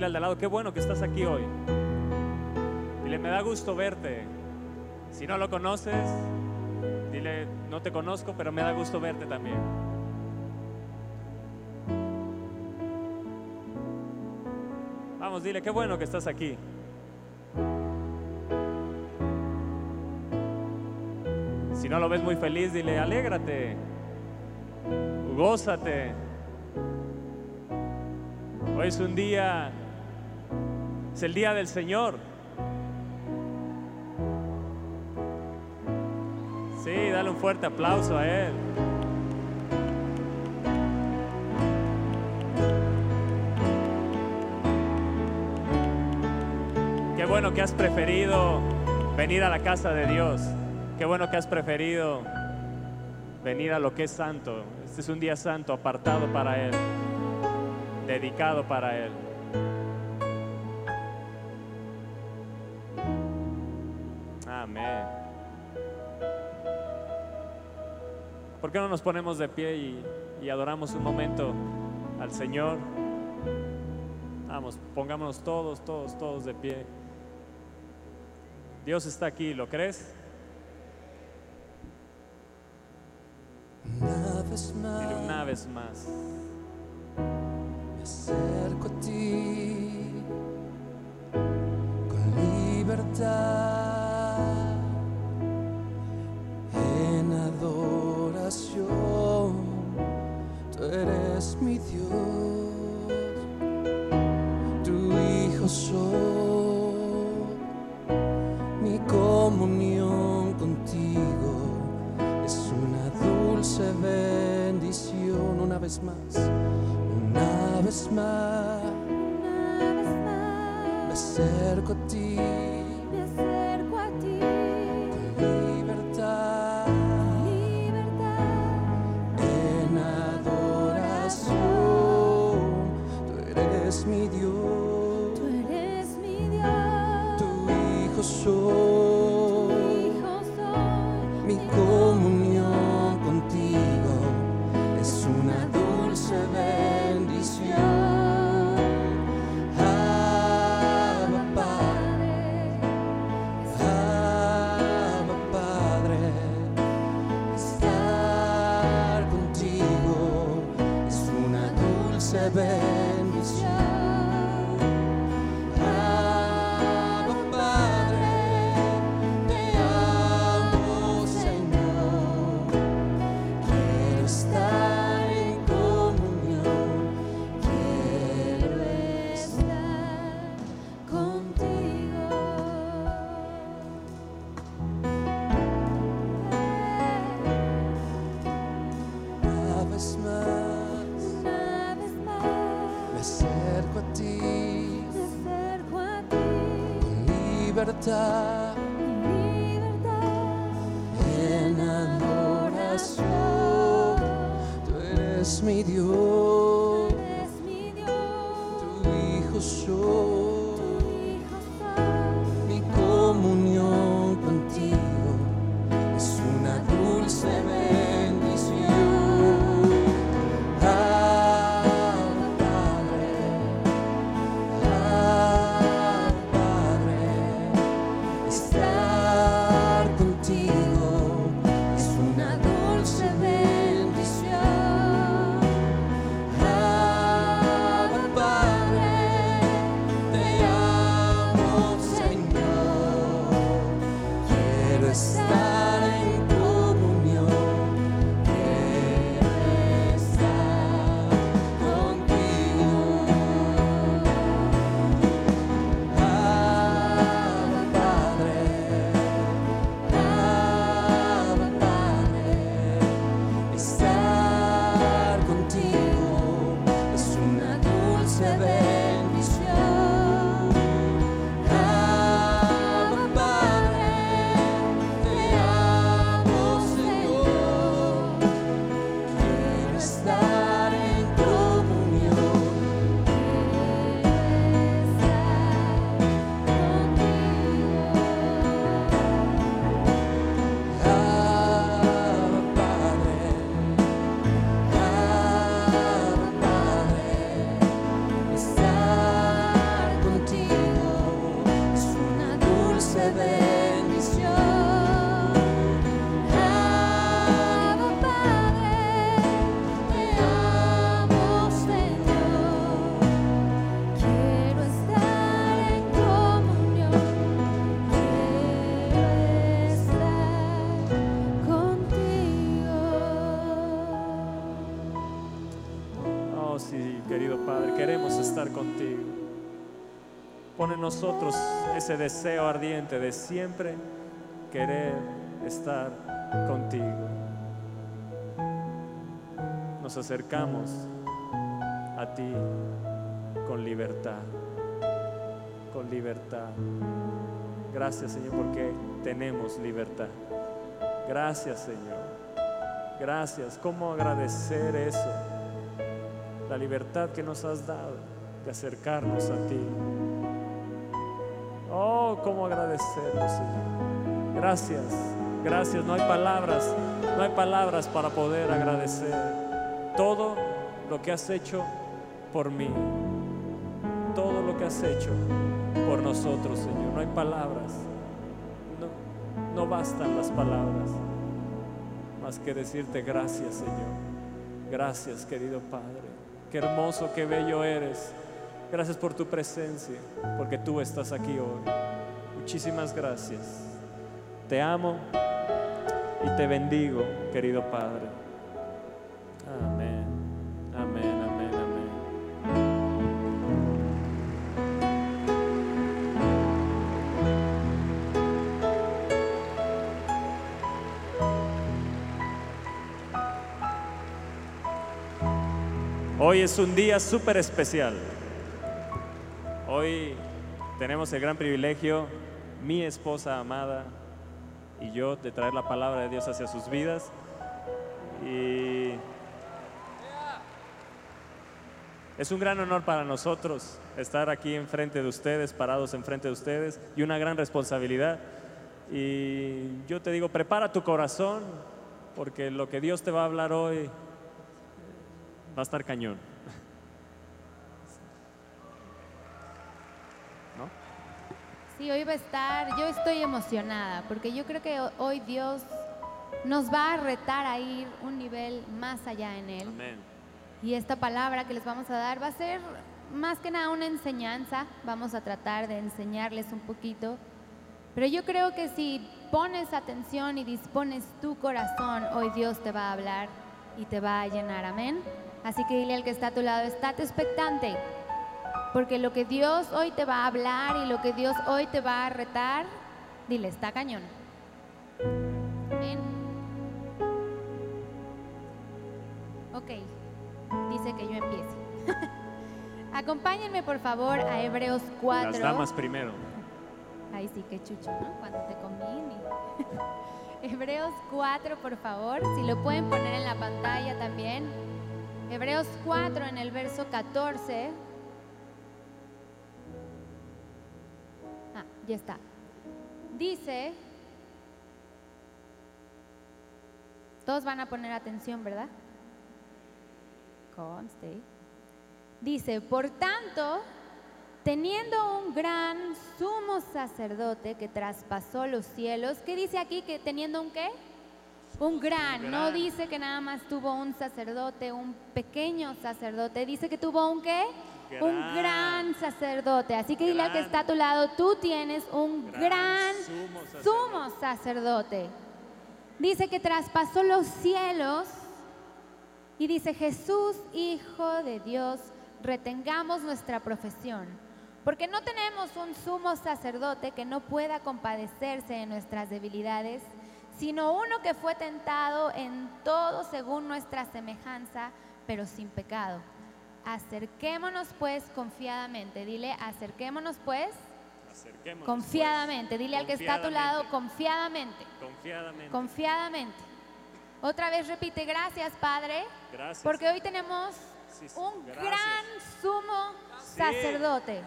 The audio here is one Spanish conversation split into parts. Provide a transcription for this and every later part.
Dile al de lado, qué bueno que estás aquí hoy. Dile, me da gusto verte. Si no lo conoces, dile, no te conozco, pero me da gusto verte también. Vamos, dile, qué bueno que estás aquí. Si no lo ves muy feliz, dile, alégrate, gózate. Hoy es un día, es el día del Señor. Sí, dale un fuerte aplauso a Él. Qué bueno que has preferido venir a la casa de Dios. Qué bueno que has preferido venir a lo que es santo. Este es un día santo apartado para Él, dedicado para Él. ¿Por qué no nos ponemos de pie y, y adoramos un momento al Señor? Vamos, pongámonos todos, todos, todos de pie. Dios está aquí, ¿lo crees? Una vez Dile más una vez más. me acerco a ti acerco a con nosotros ese deseo ardiente de siempre querer estar contigo. Nos acercamos a ti con libertad, con libertad. Gracias Señor porque tenemos libertad. Gracias Señor. Gracias. ¿Cómo agradecer eso? la libertad que nos has dado de acercarnos a ti. Oh, cómo agradecerlo, Señor. Gracias, gracias. No hay palabras, no hay palabras para poder agradecer todo lo que has hecho por mí, todo lo que has hecho por nosotros, Señor. No hay palabras, no, no bastan las palabras, más que decirte gracias, Señor. Gracias, querido Padre. Qué hermoso, qué bello eres. Gracias por tu presencia, porque tú estás aquí hoy. Muchísimas gracias. Te amo y te bendigo, querido Padre. Amén, amén, amén, amén. Hoy es un día súper especial. Hoy tenemos el gran privilegio, mi esposa amada y yo, de traer la palabra de Dios hacia sus vidas. Y es un gran honor para nosotros estar aquí enfrente de ustedes, parados enfrente de ustedes, y una gran responsabilidad. Y yo te digo, prepara tu corazón, porque lo que Dios te va a hablar hoy va a estar cañón. Sí, hoy va a estar, yo estoy emocionada porque yo creo que ho- hoy Dios nos va a retar a ir un nivel más allá en Él. Amén. Y esta palabra que les vamos a dar va a ser más que nada una enseñanza, vamos a tratar de enseñarles un poquito, pero yo creo que si pones atención y dispones tu corazón, hoy Dios te va a hablar y te va a llenar, amén. Así que dile al que está a tu lado, estate expectante, porque lo que Dios hoy te va a hablar y lo que Dios hoy te va a retar, dile, está cañón. Amén. Ok, dice que yo empiece. Acompáñenme por favor a Hebreos 4. Las damas primero. Ay, sí, qué chucho, ¿no? Cuando te conviene. Hebreos 4, por favor, si lo pueden poner en la pantalla también. Hebreos 4 en el verso 14. Ya está. Dice, todos van a poner atención, ¿verdad? Conste. Dice, por tanto, teniendo un gran sumo sacerdote que traspasó los cielos, ¿qué dice aquí? Que teniendo un qué? Un gran, Un no dice que nada más tuvo un sacerdote, un pequeño sacerdote, dice que tuvo un qué? Un Gran. gran sacerdote. Así que dile al que Gran. está a tu lado, tú tienes un Gran gran sumo sacerdote. sumo sacerdote. Dice que traspasó los cielos y dice, Jesús, Hijo de Dios, retengamos nuestra profesión, porque no tenemos un sumo sacerdote que no pueda compadecerse de nuestras debilidades, sino uno que fue tentado en todo según nuestra semejanza, pero sin pecado. Acerquémonos pues confiadamente, dile, acerquémonos pues Acerquémonos, confiadamente, dile al que está a tu lado, confiadamente. confiadamente. Confiadamente. Otra vez repite, gracias Padre, Gracias. porque hoy tenemos Sí, sí, un gracias. gran sumo sacerdote.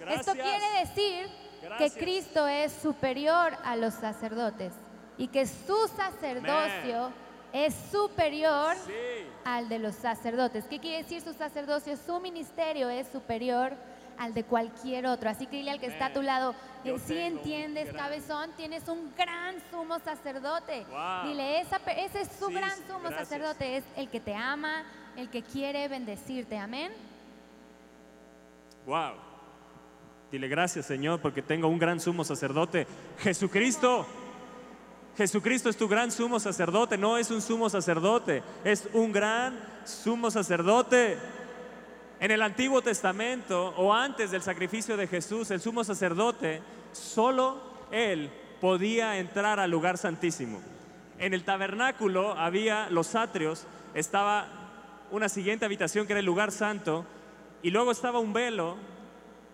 Gracias. Esto quiere decir Gracias. que Cristo es superior a los sacerdotes y que su sacerdocio es superior Sí. al de los sacerdotes. ¿Qué quiere decir su sacerdocio? Su ministerio es superior al de cualquier otro. Así que dile al que está a tu lado, eh, si tengo un entiendes, cabezón, tienes un gran sumo sacerdote. Wow. Dile, esa ese es su Sí, gran sí, sumo gracias. sacerdote, es el que te ama, el que quiere bendecirte. Amén. Wow. Dile gracias, Señor, porque tengo un gran sumo sacerdote. Jesucristo. Jesucristo es tu gran sumo sacerdote, no es un sumo sacerdote, es un gran sumo sacerdote. En el Antiguo Testamento o antes del sacrificio de Jesús, el sumo sacerdote, solo él podía entrar al lugar santísimo. En el tabernáculo había los atrios, estaba una siguiente habitación que era el lugar santo, y luego estaba un velo,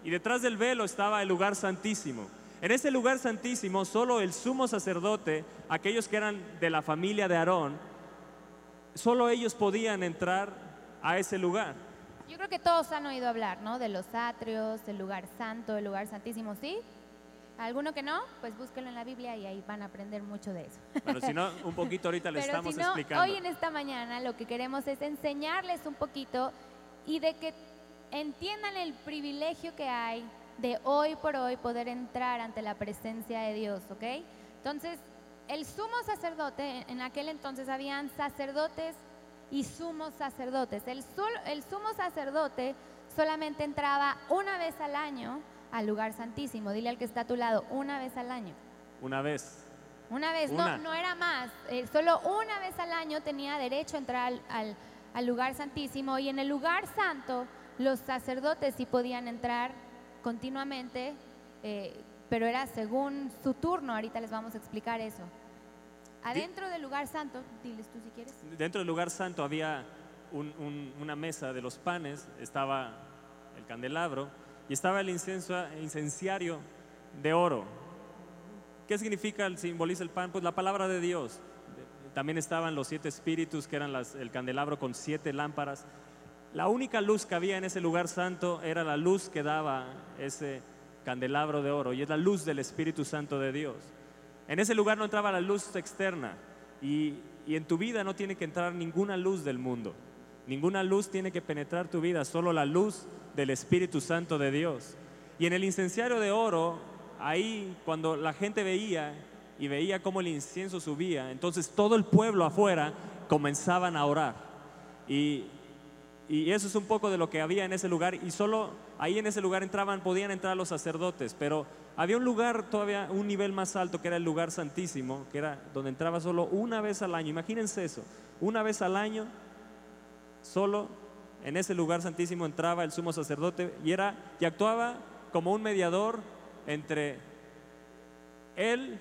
y detrás del velo estaba el lugar santísimo. En ese lugar santísimo, solo el sumo sacerdote, aquellos que eran de la familia de Aarón, solo ellos podían entrar a ese lugar. Yo creo que todos han oído hablar, ¿no? De los atrios, el lugar santo, el lugar santísimo, ¿sí? ¿Alguno que no? Pues búsquelo en la Biblia y ahí van a aprender mucho de eso. Bueno, si no, un poquito ahorita le Pero estamos si no, explicando. hoy en esta mañana lo que queremos es enseñarles un poquito y de que entiendan el privilegio que hay de hoy por hoy poder entrar ante la presencia de Dios, ¿ok? Entonces, el sumo sacerdote, en aquel entonces habían sacerdotes y sumos sacerdotes. El, sul- el sumo sacerdote solamente entraba una vez al año al lugar santísimo. Dile al que está a tu lado, una vez al año. Una vez. Una vez, Una. No, no era más. Eh, solo una vez al año tenía derecho a entrar al, al- al lugar santísimo y en el lugar santo los sacerdotes sí podían entrar continuamente, eh, pero era según su turno. Ahorita les vamos a explicar eso. Adentro del lugar santo, diles tú si quieres. Dentro del lugar santo había un- un- una mesa de los panes, estaba el candelabro y estaba el incienso, incenciario de oro. ¿Qué significa, el, simboliza el pan? Pues la palabra de Dios. También estaban los siete espíritus, que eran las- el candelabro con siete lámparas. La única luz que había en ese lugar santo era la luz que daba ese candelabro de oro y es la luz del Espíritu Santo de Dios. En ese lugar no entraba la luz externa y, y en tu vida no tiene que entrar ninguna luz del mundo. Ninguna luz tiene que penetrar tu vida, solo la luz del Espíritu Santo de Dios. Y en el incenciario de oro, ahí cuando la gente veía y veía cómo el incienso subía, entonces todo el pueblo afuera comenzaban a orar. Y, y eso es un poco de lo que había en ese lugar. Y solo ahí en ese lugar entraban, podían entrar los sacerdotes. Pero había un lugar todavía, un nivel más alto, que era el lugar santísimo, que era donde entraba solo una vez al año. Imagínense eso, una vez al año, solo en ese lugar santísimo entraba el sumo sacerdote y, era, y actuaba como un mediador entre él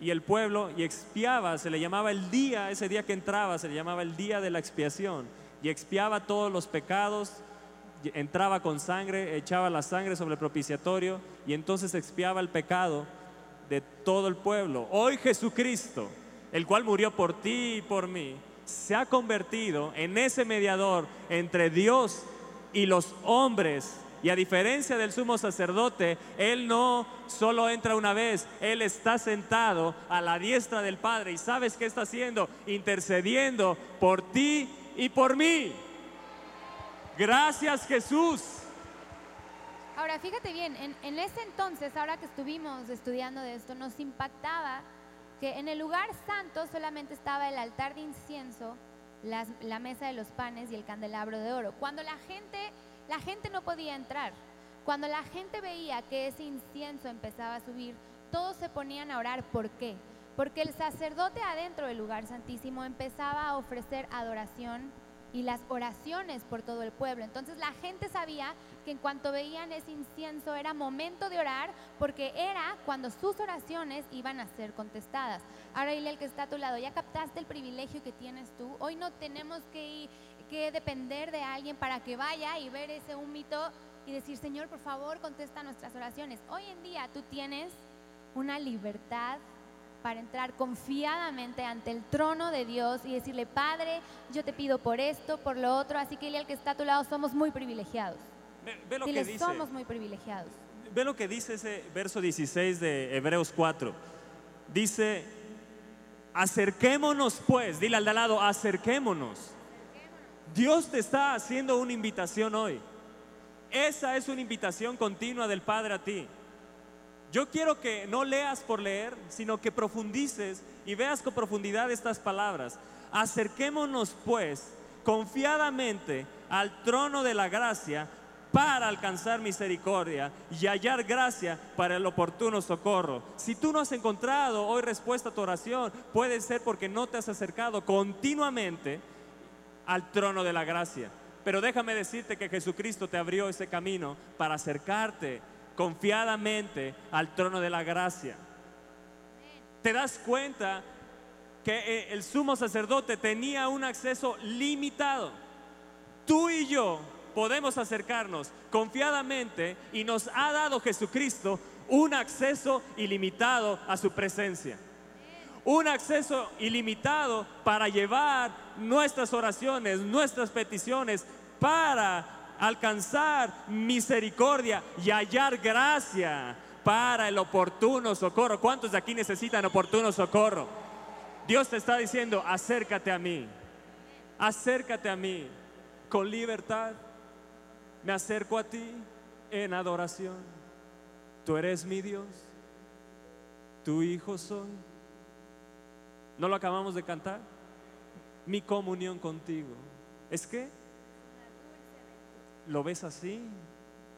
y el pueblo y expiaba, se le llamaba el día, ese día que entraba, se le llamaba el día de la expiación y expiaba todos los pecados, entraba con sangre, echaba la sangre sobre el propiciatorio y entonces expiaba el pecado de todo el pueblo. Hoy Jesucristo, el cual murió por ti y por mí, se ha convertido en ese mediador entre Dios y los hombres. Y a diferencia del sumo sacerdote, Él no solo entra una vez, Él está sentado a la diestra del Padre. ¿Y sabes qué está haciendo? Intercediendo por ti y por mí. Gracias Jesús. Ahora, fíjate bien, en, ese entonces, ahora que estuvimos estudiando de esto, nos impactaba que en el lugar santo solamente estaba el altar de incienso, la mesa de los panes y el candelabro de oro. Cuando la gente, la gente no podía entrar, cuando la gente veía que ese incienso empezaba a subir, todos se ponían a orar. ¿Por qué? Porque el sacerdote adentro del lugar santísimo empezaba a ofrecer adoración y las oraciones por todo el pueblo. Entonces la gente sabía que en cuanto veían ese incienso era momento de orar porque era cuando sus oraciones iban a ser contestadas. Ahora dile al que está a tu lado, ya captaste el privilegio que tienes tú. Hoy no tenemos que, que depender de alguien para que vaya y ver ese humito y decir, Señor, por favor, contesta nuestras oraciones. Hoy en día tú tienes una libertad para entrar confiadamente ante el trono de Dios y decirle, Padre, yo te pido por esto, por lo otro. Así que dile al que está a tu lado, somos muy privilegiados. Ve, ve lo que Dile, dice. somos muy privilegiados. Ve lo que dice ese verso 16 de Hebreos 4. Dice, acerquémonos pues, dile al de al lado, acerquémonos. Dios te está haciendo una invitación hoy. Esa es una invitación continua del Padre a ti. Yo quiero que no leas por leer, sino que profundices y veas con profundidad estas palabras. Acerquémonos pues confiadamente al trono de la gracia para alcanzar misericordia y hallar gracia para el oportuno socorro. Si tú no has encontrado hoy respuesta a tu oración, puede ser porque no te has acercado continuamente al trono de la gracia. Pero déjame decirte que Jesucristo te abrió ese camino para acercarte confiadamente al trono de la gracia. ¿Te das cuenta que eh, el sumo sacerdote tenía un acceso limitado? Tú y yo podemos acercarnos confiadamente y nos ha dado Jesucristo un acceso ilimitado a su presencia. Un acceso ilimitado para llevar nuestras oraciones, nuestras peticiones, para alcanzar misericordia y hallar gracia para el oportuno socorro. ¿Cuántos de aquí necesitan oportuno socorro? Dios te está diciendo, acércate a mí, acércate a mí con libertad. Me acerco a ti en adoración. Tú eres mi Dios, tu hijo soy. ¿No lo acabamos de cantar? Mi comunión contigo. ¿Es que? ¿Lo ves así?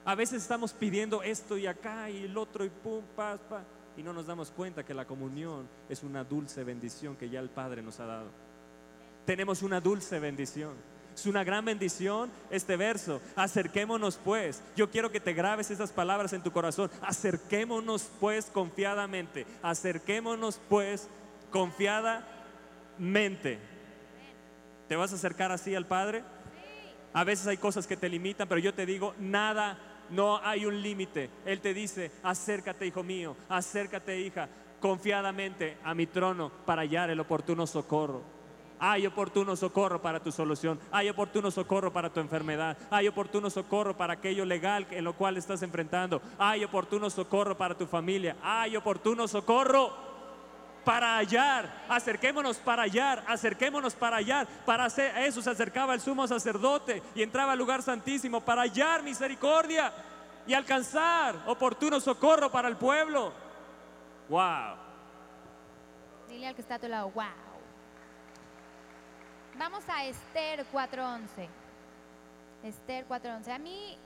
A veces estamos pidiendo esto y acá y el otro y pum, pa, pa, y no nos damos cuenta que la comunión es una dulce bendición que ya el Padre nos ha dado. Tenemos una dulce bendición. Es una gran bendición este verso. Acerquémonos pues. Yo quiero que te grabes esas palabras en tu corazón. Acerquémonos pues confiadamente. Acerquémonos pues confiadamente. ¿Te vas a acercar así al Padre? A veces hay cosas que te limitan, pero yo te digo, nada, no hay un límite. Él te dice, acércate, hijo mío, acércate, hija, confiadamente a mi trono para hallar el oportuno socorro. Hay oportuno socorro para tu solución, hay oportuno socorro para tu enfermedad, hay oportuno socorro para aquello legal en lo cual estás enfrentando, hay oportuno socorro para tu familia, hay oportuno socorro para hallar, acerquémonos para hallar, acerquémonos para hallar, para hacer eso se acercaba el sumo sacerdote y entraba al lugar santísimo para hallar misericordia y alcanzar oportuno socorro para el pueblo. Wow. Dile al que está a tu lado, wow. Vamos a Esther 4.11. Esther 4.11. A mí,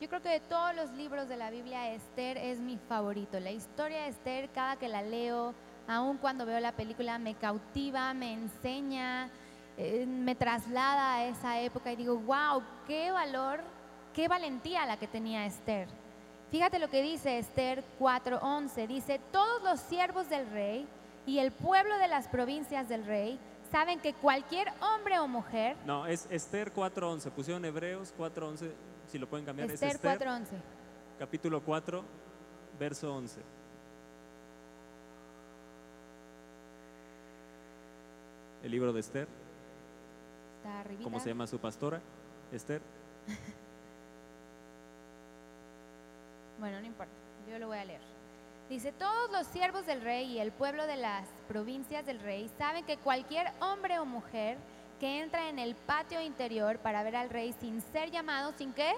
yo creo que de todos los libros de la Biblia, Esther es mi favorito. La historia de Esther, cada que la leo, aun cuando veo la película, me cautiva, me enseña, eh, me traslada a esa época y digo, wow, qué valor, qué valentía la que tenía Esther. Fíjate lo que dice Esther 4:11. Dice, todos los siervos del rey y el pueblo de las provincias del rey saben que cualquier hombre o mujer, No, es Esther 4.11. Pusieron Hebreos 4.11. Si lo pueden cambiar. Esther es Esther 4:11, capítulo 4, verso 11. El libro de Esther. está arribita. ¿Cómo se llama su pastora? Esther. Bueno, no importa, yo lo voy a leer. Dice, todos los siervos del rey y el pueblo de las provincias del rey saben que cualquier hombre o mujer que entra en el patio interior para ver al rey sin ser llamado, ¿sin qué?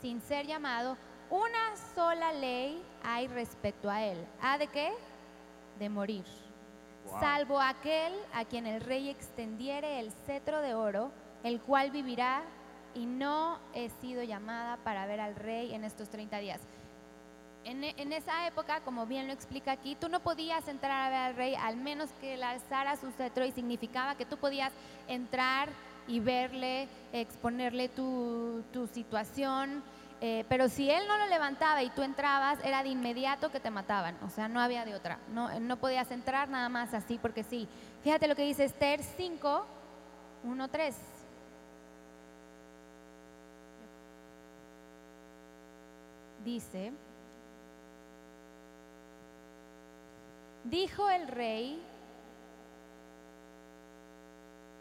Sin ser llamado, una sola ley hay respecto a él. ¿Ha de qué? De morir. Salvo aquel a quien el rey extendiere el cetro de oro, el cual vivirá y no he sido llamada para ver al rey en estos 30 días. En, e- en esa época, como bien lo explica aquí, tú no podías entrar a ver al rey al menos que él alzara su cetro y significaba que tú podías entrar y verle, exponerle tu, tu situación, eh, pero si él no lo levantaba y tú entrabas, era de inmediato que te mataban, o sea, no había de otra, no, no podías entrar nada más así porque sí. Fíjate lo que dice Esther 5, 1, 3. Dice, dijo el rey,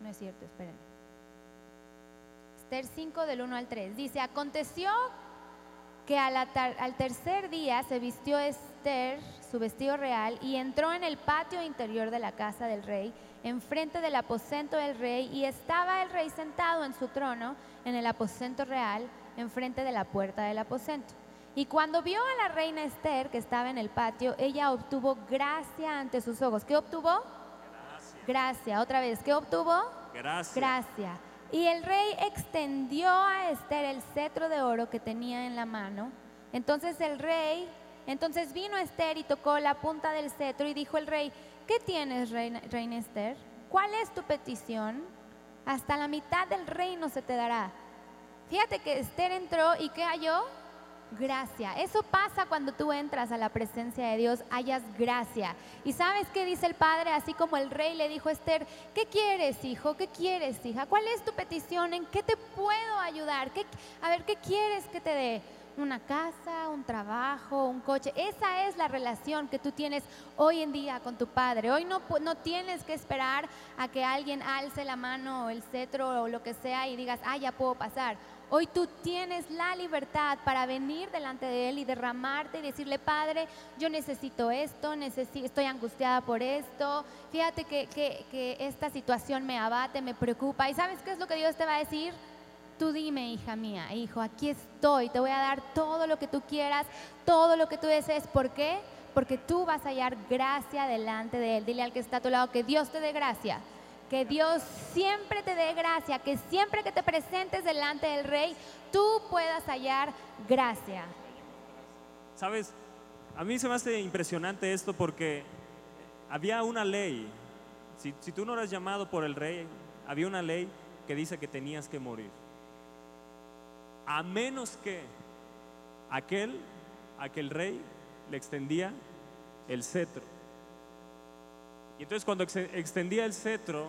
no es cierto, espérenme. Esther 5 del 1 al 3. Dice, aconteció que al, tercer día se vistió Esther su vestido real y entró en el patio interior de la casa del rey, enfrente del aposento del rey, y estaba el rey sentado en su trono en el aposento real, enfrente de la puerta del aposento. Y cuando vio a la reina Esther que estaba en el patio, ella obtuvo gracia ante sus ojos. ¿Qué obtuvo? Gracia. Otra vez, ¿qué obtuvo? Gracias. Gracia. Y el rey extendió a Esther el cetro de oro que tenía en la mano. Entonces el rey, entonces vino Esther y tocó la punta del cetro y dijo el rey, ¿qué tienes, reina, reina Esther? ¿Cuál es tu petición? Hasta la mitad del reino se te dará. Fíjate que Esther entró y ¿qué halló? Gracia. Eso pasa cuando tú entras a la presencia de Dios, hayas gracia. ¿Y sabes qué dice el Padre? Así como el rey le dijo a Esther, ¿qué quieres, hijo? ¿Qué quieres, hija? ¿Cuál es tu petición? ¿En qué te puedo ayudar? ¿Qué- a ver, ¿qué quieres que te dé? Una casa, un trabajo, un coche. Esa es la relación que tú tienes hoy en día con tu Padre. Hoy no, no tienes que esperar a que alguien alce la mano o el cetro o lo que sea y digas, ah, ya puedo pasar. Hoy tú tienes la libertad para venir delante de Él y derramarte y decirle, Padre, yo necesito esto, necesi- estoy angustiada por esto, fíjate que, que- que esta situación me abate, me preocupa. ¿Y sabes qué es lo que Dios te va a decir? Tú dime, hija mía, hijo, aquí estoy, te voy a dar todo lo que tú quieras, todo lo que tú desees. ¿Por qué? Porque tú vas a hallar gracia delante de Él. Dile al que está a tu lado que Dios te dé gracia. Que Dios siempre te dé gracia, que siempre que te presentes delante del Rey, tú puedas hallar gracia. Sabes, a mí se me hace impresionante esto porque había una ley. Si, tú no eras llamado por el rey, había una ley que dice que tenías que morir. A menos que aquel, aquel rey le extendía el cetro. Y entonces cuando ex- extendía el cetro,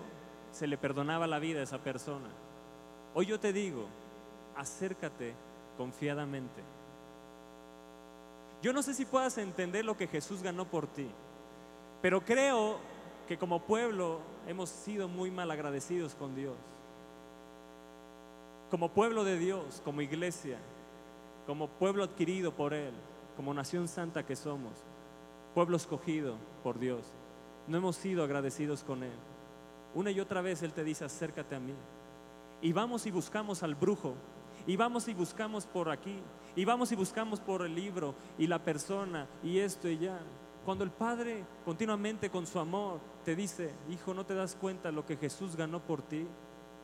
se le perdonaba la vida a esa persona. Hoy yo te digo, acércate confiadamente. Yo no sé si puedas entender lo que Jesús ganó por ti, pero creo que como pueblo hemos sido muy mal agradecidos con Dios. Como pueblo de Dios, como iglesia, como pueblo adquirido por Él, como nación santa que somos, pueblo escogido por Dios, no hemos sido agradecidos con Él. Una y otra vez Él te dice, acércate a mí. Y vamos y buscamos al brujo. Y vamos y buscamos por aquí. Y vamos y buscamos por el libro y la persona y esto y ya. Cuando el Padre continuamente con su amor te dice, hijo, ¿no te das cuenta lo que Jesús ganó por ti?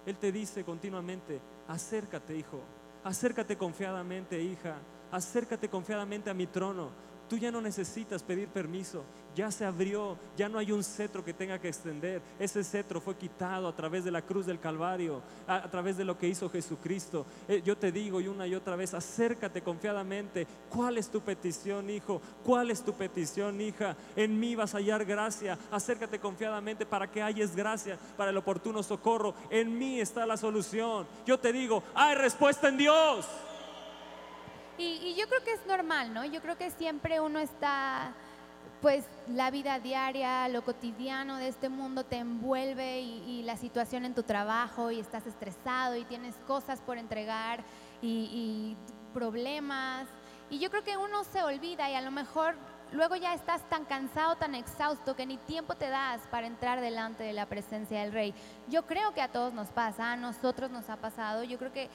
Él te dice continuamente, acércate, hijo. Acércate confiadamente, hija. Acércate confiadamente a mi trono. Tú ya no necesitas pedir permiso, ya se abrió, ya no hay un cetro que tenga que extender. Ese cetro fue quitado a través de la cruz del Calvario, a, través de lo que hizo Jesucristo. Eh, yo te digo y una y otra vez, acércate confiadamente. ¿Cuál es tu petición, hijo? ¿Cuál es tu petición, hija? En mí vas a hallar gracia. Acércate confiadamente para que halles gracia para el oportuno socorro. En mí está la solución. Yo te digo, hay respuesta en Dios. Y yo creo que es normal, ¿no? Yo creo que siempre uno está, pues la vida diaria, lo cotidiano de este mundo te envuelve y, la situación en tu trabajo y estás estresado y tienes cosas por entregar y, y problemas. Y yo creo que uno se olvida y a lo mejor luego ya estás tan cansado, tan exhausto que ni tiempo te das para entrar delante de la presencia del rey. Yo creo que a todos nos pasa, a nosotros nos ha pasado. Yo creo que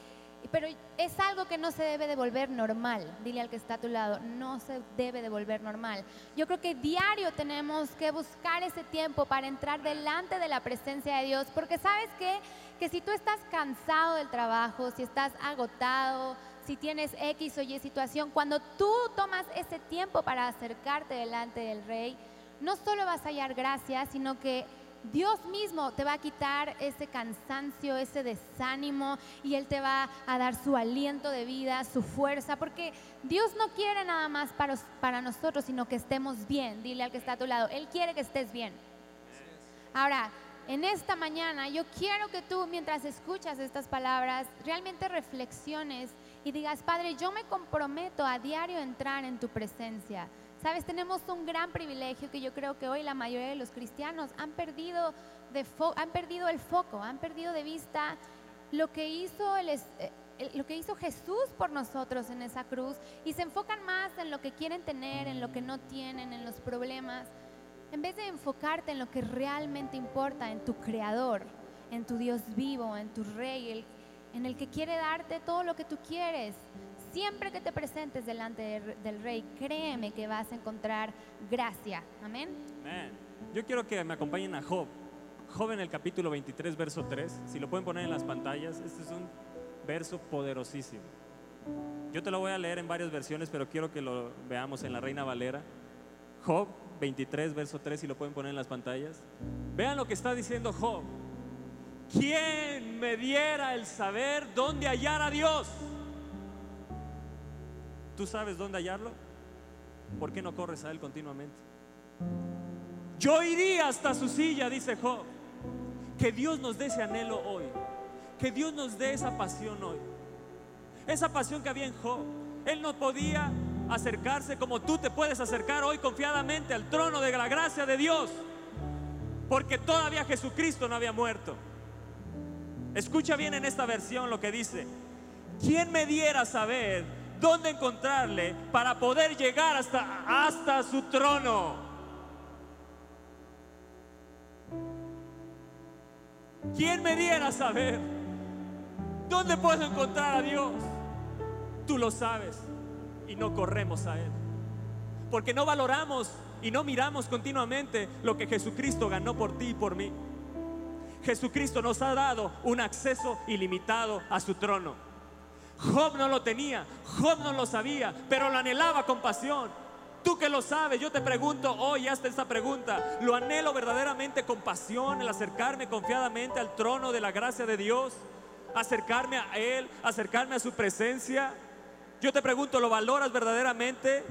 pero es algo que no se debe de volver normal. Dile al que está a tu lado, no se debe de volver normal. Yo creo que diario tenemos que buscar ese tiempo para entrar delante de la presencia de Dios, porque sabes qué? que si tú estás cansado del trabajo, si estás agotado, si tienes X o Y situación, cuando tú tomas ese tiempo para acercarte delante del Rey, no solo vas a hallar gracia, sino que Dios mismo te va a quitar ese cansancio, ese desánimo y Él te va a dar su aliento de vida, su fuerza, porque Dios no quiere nada más para, para nosotros, sino que estemos bien. Dile al que está a tu lado, Él quiere que estés bien. Ahora, en esta mañana yo quiero que tú, mientras escuchas estas palabras, realmente reflexiones y digas, Padre, yo me comprometo a diario entrar en tu presencia. Sabes, tenemos un gran privilegio que yo creo que hoy la mayoría de los cristianos han perdido, han perdido el foco, han perdido de vista lo que hizo el, lo que hizo Jesús por nosotros en esa cruz y se enfocan más en lo que quieren tener, en lo que no tienen, en los problemas, en vez de enfocarte en lo que realmente importa, en tu creador, en tu Dios vivo, en tu rey, en el que quiere darte todo lo que tú quieres. Siempre que te presentes delante de- del Rey, créeme que vas a encontrar gracia. Amén. Yo quiero que me acompañen a Job. Job en el capítulo 23, verso 3. Si lo pueden poner en las pantallas, este es un verso poderosísimo. Yo te lo voy a leer en varias versiones, pero quiero que lo veamos en la Reina Valera. Job 23, verso 3, si lo pueden poner en las pantallas. Vean lo que está diciendo Job. ¿Quién me diera el saber dónde hallar a Dios? ¿Tú sabes dónde hallarlo? ¿Por qué no corres a Él continuamente? Yo iría hasta su silla, dice Job. Que Dios nos dé ese anhelo hoy. Que Dios nos dé esa pasión hoy. Esa pasión que había en Job. Él no podía acercarse como tú te puedes acercar hoy confiadamente al trono de la gracia de Dios. Porque todavía Jesucristo no había muerto. Escucha bien en esta versión lo que dice. ¿Quién me diera saber dónde encontrarle para poder llegar hasta, hasta su trono? ¿Quién me diera saber dónde puedo encontrar a Dios? Tú lo sabes y no corremos a Él. Porque no valoramos y no miramos continuamente lo que Jesucristo ganó por ti y por mí. Jesucristo nos ha dado un acceso ilimitado a su trono. Job no lo tenía, Job no lo sabía, pero lo anhelaba con pasión. Tú que lo sabes, yo te pregunto hoy, hasta esta pregunta, ¿lo anhelo verdaderamente con pasión el acercarme confiadamente al trono de la gracia de Dios? Acercarme a Él, acercarme a su presencia. Yo te pregunto, ¿lo valoras verdaderamente?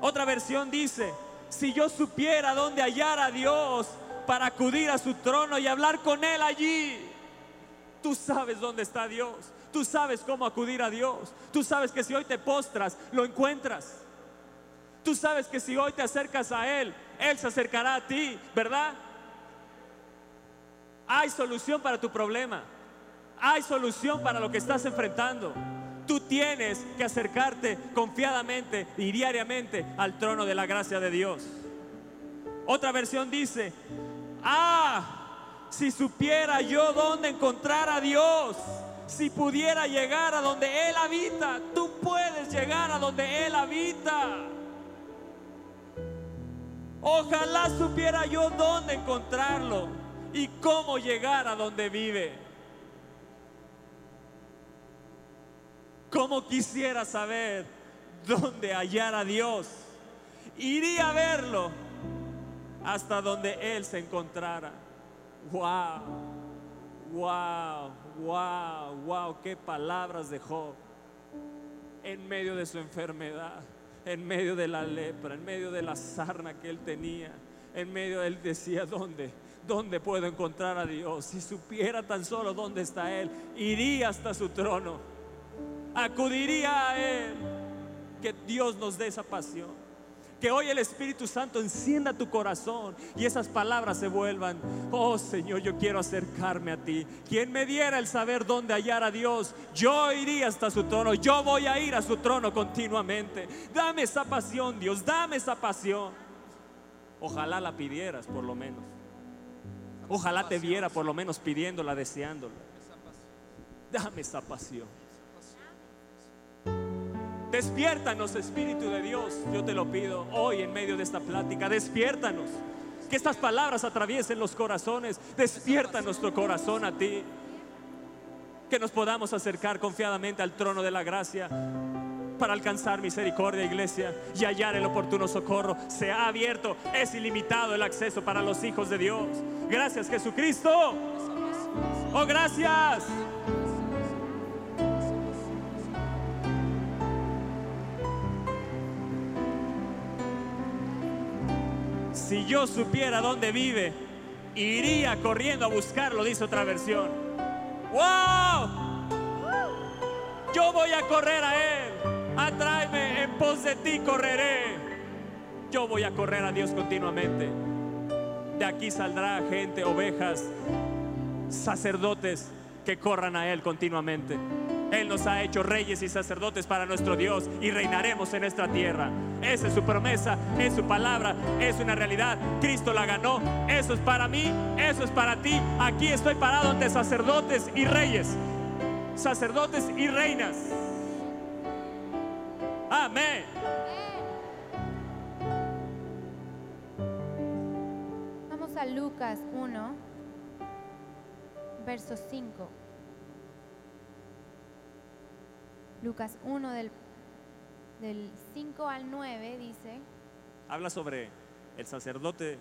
Otra versión dice, si yo supiera dónde hallar a Dios para acudir a su trono y hablar con Él allí, tú sabes dónde está Dios, tú sabes cómo acudir a Dios, tú sabes que si hoy te postras, lo encuentras. Tú sabes que si hoy te acercas a Él, Él se acercará a ti, ¿verdad? Hay solución para tu problema. Hay solución para lo que estás enfrentando. Tú tienes que acercarte confiadamente y diariamente al trono de la gracia de Dios. Otra versión dice, ah, si supiera yo dónde encontrar a Dios, si pudiera llegar a donde Él habita, tú puedes llegar a donde Él habita. Ojalá supiera yo dónde encontrarlo y cómo llegar a donde vive. Cómo quisiera saber dónde hallar a Dios. Iría a verlo hasta donde Él se encontrara. Wow, wow, wow, wow, qué palabras de Job. En medio de su enfermedad, en medio de la lepra, en medio de la sarna que él tenía, en medio de él decía, ¿dónde? ¿Dónde puedo encontrar a Dios? Si supiera tan solo dónde está Él, iría hasta su trono, acudiría a Él. Que Dios nos dé esa pasión. Que hoy el Espíritu Santo encienda tu corazón y esas palabras se vuelvan, oh Señor, yo quiero acercarme a ti. Quien me diera el saber dónde hallar a Dios, yo iría hasta su trono, yo voy a ir a su trono continuamente. Dame esa pasión, Dios, dame esa pasión. Ojalá la pidieras por lo menos. Ojalá te viera por lo menos pidiéndola, deseándola. Dame esa pasión. Despiértanos, Espíritu de Dios. Yo te lo pido hoy en medio de esta plática. Despiértanos. Que estas palabras atraviesen los corazones. Despierta nuestro corazón a ti. Que nos podamos acercar confiadamente al trono de la gracia para alcanzar misericordia, iglesia, y hallar el oportuno socorro. Se ha abierto, es ilimitado el acceso para los hijos de Dios. Gracias, Jesucristo. Oh, gracias. Si yo supiera dónde vive, iría corriendo a buscarlo, dice otra versión. ¡Wow! Yo voy a correr a Él. Atráeme, en pos de ti correré. Yo voy a correr a Dios continuamente. De aquí saldrá gente, ovejas, sacerdotes que corran a Él continuamente. Él nos ha hecho reyes y sacerdotes para nuestro Dios y reinaremos en esta tierra. Esa es su promesa, es su palabra, es una realidad. Cristo la ganó. Eso es para mí, eso es para ti. Aquí estoy parado ante sacerdotes y reyes. sacerdotes y reinas. Amén. Vamos a Lucas 1, verso 5. Lucas 1 del, del 5 al 9 dice... Habla sobre el sacerdote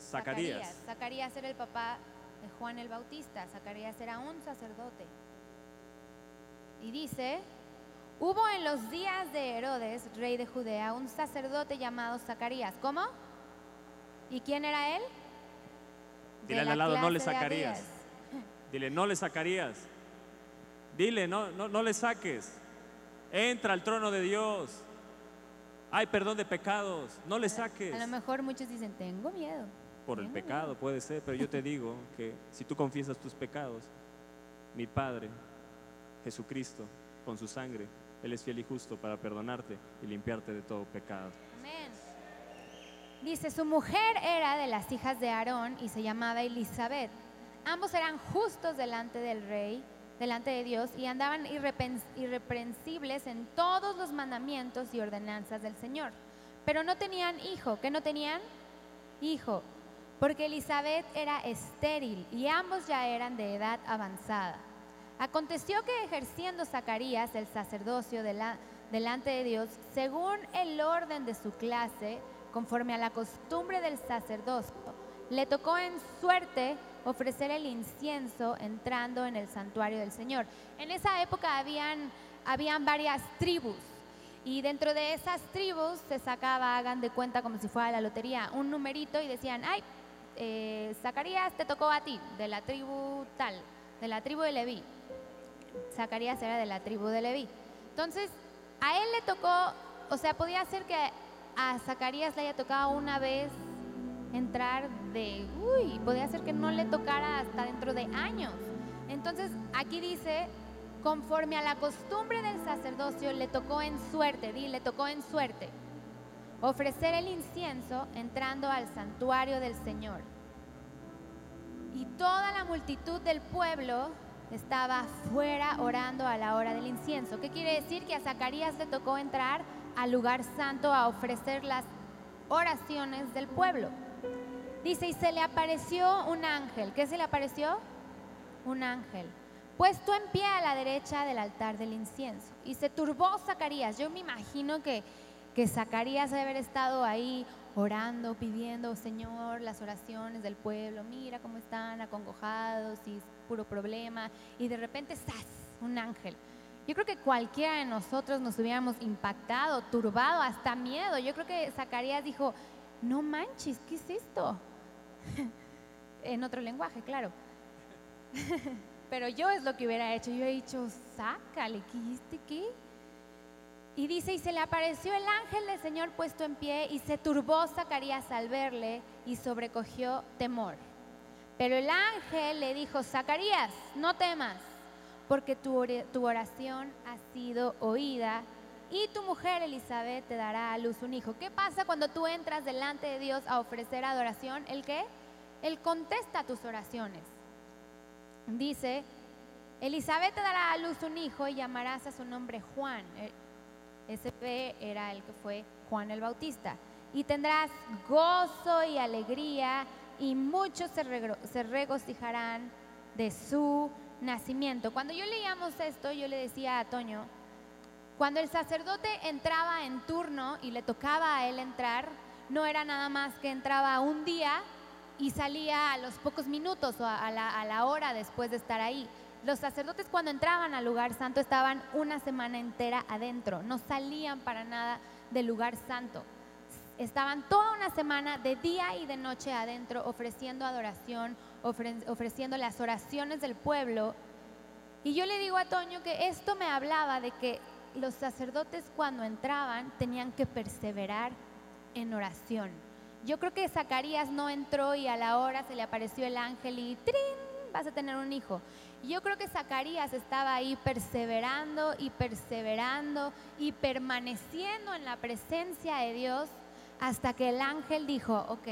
Zacarías. Zacarías era el papá de Juan el Bautista. Zacarías era un sacerdote. Y dice, hubo en los días de Herodes, rey de Judea, un sacerdote llamado Zacarías. ¿Cómo? ¿Y quién era él? De Dile al lado, no le Zacarías. Dile, no le sacarías. Dile, no, no, no le saques. Entra al trono de Dios. Hay perdón de pecados. No le saques. A lo mejor muchos dicen, tengo miedo. Por el pecado puede ser, pero yo te digo que si tú confiesas tus pecados, mi Padre, Jesucristo, con su sangre, Él es fiel y justo para perdonarte y limpiarte de todo pecado. Amén. Dice, su mujer era de las hijas de Aarón y se llamaba Elizabeth. Ambos eran justos delante del rey, delante de Dios, y andaban irreprensibles en todos los mandamientos y ordenanzas del Señor. Pero no tenían hijo. ¿Qué no tenían? Hijo. Porque Elizabeth era estéril y ambos ya eran de edad avanzada. Aconteció que ejerciendo Zacarías el sacerdocio de la- delante de Dios, según el orden de su clase, conforme a la costumbre del sacerdocio, le tocó en suerte ofrecer el incienso entrando en el santuario del Señor. En esa época habían, habían varias tribus y dentro de esas tribus se sacaba, hagan de cuenta como si fuera la lotería, un numerito y decían, ay, eh, Zacarías te tocó a ti, de la tribu tal, de la tribu de Leví. Zacarías era de la tribu de Leví. Entonces, a él le tocó, o sea, podía ser que a Zacarías le haya tocado una vez entrar de, uy, podía ser que no le tocara hasta dentro de años. Entonces, aquí dice, conforme a la costumbre del sacerdocio, le tocó en suerte, di, le tocó en suerte, ofrecer el incienso entrando al santuario del Señor. Y toda la multitud del pueblo estaba fuera orando a la hora del incienso. ¿Qué quiere decir? Que a Zacarías le tocó entrar al lugar santo a ofrecer las oraciones del pueblo. Dice, y se le apareció un ángel. ¿Qué se le apareció? Un ángel. Puesto en pie a la derecha del altar del incienso. Y se turbó Zacarías. Yo me imagino que, que Zacarías debe haber estado ahí orando, pidiendo, Señor, las oraciones del pueblo. Mira cómo están acongojados y puro problema. Y de repente, ¡zas! Un ángel. Yo creo que cualquiera de nosotros nos hubiéramos impactado, turbado, hasta miedo. Yo creo que Zacarías dijo, no manches, ¿qué es esto? en otro lenguaje, claro. Pero yo es lo que hubiera hecho. Yo he dicho, sácale, ¿qué hiciste qué? Y dice, y se le apareció el ángel del Señor puesto en pie y se turbó Zacarías al verle y sobrecogió temor. Pero el ángel le dijo, Zacarías, no temas, porque tu, oración ha sido oída y tu mujer Elizabeth te dará a luz un hijo. ¿Qué pasa cuando tú entras delante de Dios a ofrecer adoración? ¿El qué? Él contesta tus oraciones. Dice, Elizabeth te dará a luz un hijo y llamarás a su nombre Juan. Eh, Ese era el que fue Juan el Bautista. Y tendrás gozo y alegría y muchos se regocijarán de su nacimiento. Cuando yo leíamos esto, yo le decía a Toño, cuando el sacerdote entraba en turno y le tocaba a él entrar, no era nada más que entraba un día y salía a los pocos minutos o a, la, hora después de estar ahí. Los sacerdotes cuando entraban al lugar santo estaban una semana entera adentro, no salían para nada del lugar santo. Estaban toda una semana de día y de noche adentro ofreciendo adoración, ofre- ofreciendo las oraciones del pueblo. Y yo le digo a Toño que esto me hablaba de que los sacerdotes cuando entraban tenían que perseverar en oración. Yo creo que Zacarías no entró y a la hora se le apareció el ángel y ¡trin! vas a tener un hijo. Yo creo que Zacarías estaba ahí perseverando y perseverando y permaneciendo en la presencia de Dios hasta que el ángel dijo, ok,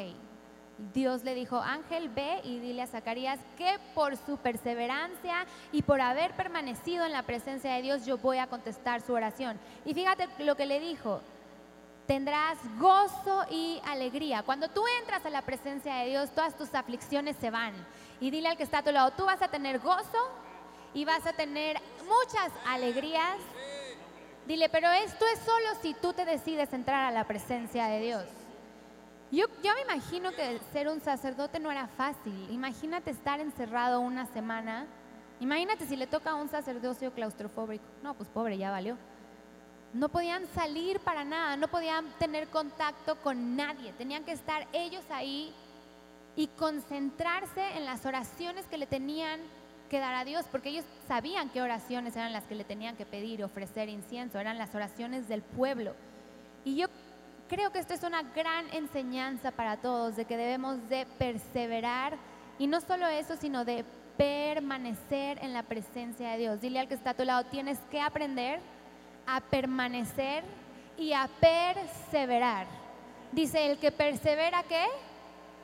Dios le dijo, Ángel, ve y dile a Zacarías que por su perseverancia y por haber permanecido en la presencia de Dios, yo voy a contestar su oración. Y fíjate lo que le dijo, tendrás gozo y alegría. Cuando tú entras a la presencia de Dios, todas tus aflicciones se van. Y dile al que está a tu lado, tú vas a tener gozo y vas a tener muchas alegrías. Dile, pero esto es solo si tú te decides entrar a la presencia de Dios. Yo, yo me imagino que ser un sacerdote no era fácil. Imagínate estar encerrado una semana. Imagínate si le toca a un sacerdocio claustrofóbico. No, pues pobre, ya valió. No podían salir para nada, no podían tener contacto con nadie. Tenían que estar ellos ahí y concentrarse en las oraciones que le tenían que dar a Dios, porque ellos sabían qué oraciones eran las que le tenían que pedir, ofrecer incienso, eran las oraciones del pueblo. Y yo creo que esto es una gran enseñanza para todos, de que debemos de perseverar, y no solo eso, sino de permanecer en la presencia de Dios. Dile al que está a tu lado, tienes que aprender a permanecer y a perseverar. Dice, el que persevera, ¿qué?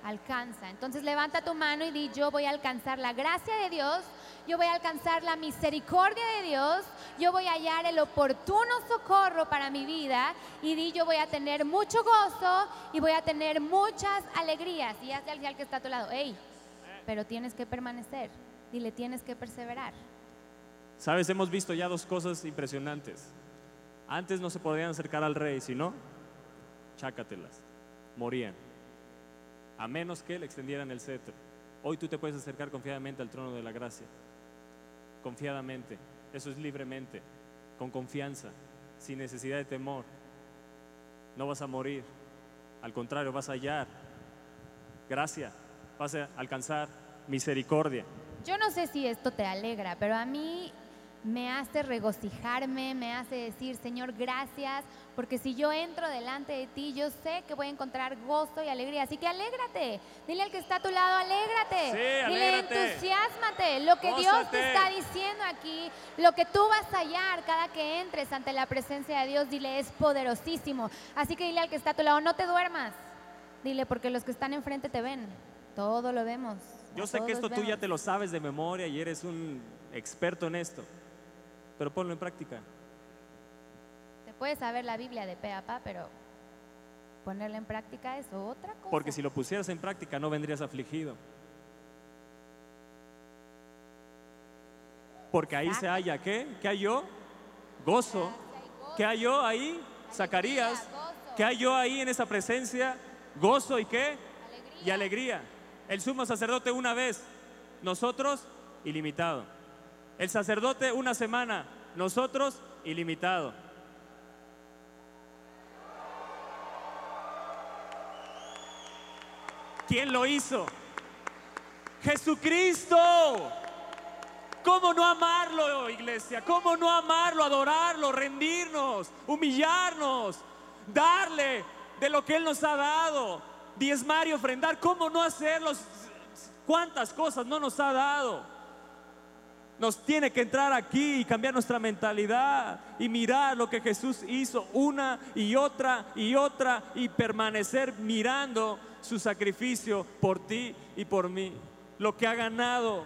Alcanza. Entonces levanta tu mano y di, yo voy a alcanzar la gracia de Dios, yo voy a alcanzar la misericordia de Dios, yo voy a hallar el oportuno socorro para mi vida y di, yo voy a tener mucho gozo y voy a tener muchas alegrías. Y hazle al que está a tu lado, hey, pero tienes que permanecer, dile, tienes que perseverar. Sabes, hemos visto ya dos cosas impresionantes. Antes no se podían acercar al rey, si no, chácatelas, morían. A menos que le extendieran el cetro. Hoy tú te puedes acercar confiadamente al trono de la gracia. Confiadamente. Eso es libremente, con confianza, sin necesidad de temor. No vas a morir. Al contrario, vas a hallar gracia, vas a alcanzar misericordia. Yo no sé si esto te alegra, pero a mí me hace regocijarme, me hace decir, Señor, gracias, porque si yo entro delante de ti, yo sé que voy a encontrar gozo y alegría. Así que alégrate. Dile al que está a tu lado, alégrate. Sí, Dile, alégrate. entusiasmate. Lo que Dios te está diciendo aquí, lo que tú vas a hallar cada que entres ante la presencia de Dios, dile, es poderosísimo. Así que dile al que está a tu lado, no te duermas. Dile, porque los que están enfrente te ven. Todo lo vemos. Yo sé que esto tú ya te lo sabes de memoria y eres un experto en esto, pero ponlo en práctica. Te puedes saber la Biblia de pe a pa, pero ponerla en práctica es otra cosa. Porque si lo pusieras en práctica no vendrías afligido. Porque ahí se halla, ¿qué? ¿Qué halló? Gozo. ¿Qué halló ahí? Zacarías. ¿Qué halló ahí en esa presencia? Gozo y qué? Alegría. Y alegría. El sumo sacerdote una vez, nosotros ilimitado. El sacerdote una semana, nosotros ilimitado. ¿Quién lo hizo? Jesucristo. ¿Cómo no amarlo, iglesia? ¿Cómo no amarlo, adorarlo, rendirnos, humillarnos, darle de lo que Él nos ha dado, diezmar y ofrendar? ¿Cómo no hacerlo? ¿Cuántas cosas no nos ha dado? Nos tiene que entrar aquí y cambiar nuestra mentalidad y mirar lo que Jesús hizo una y otra y otra y permanecer mirando su sacrificio por ti y por mí. Lo que ha ganado,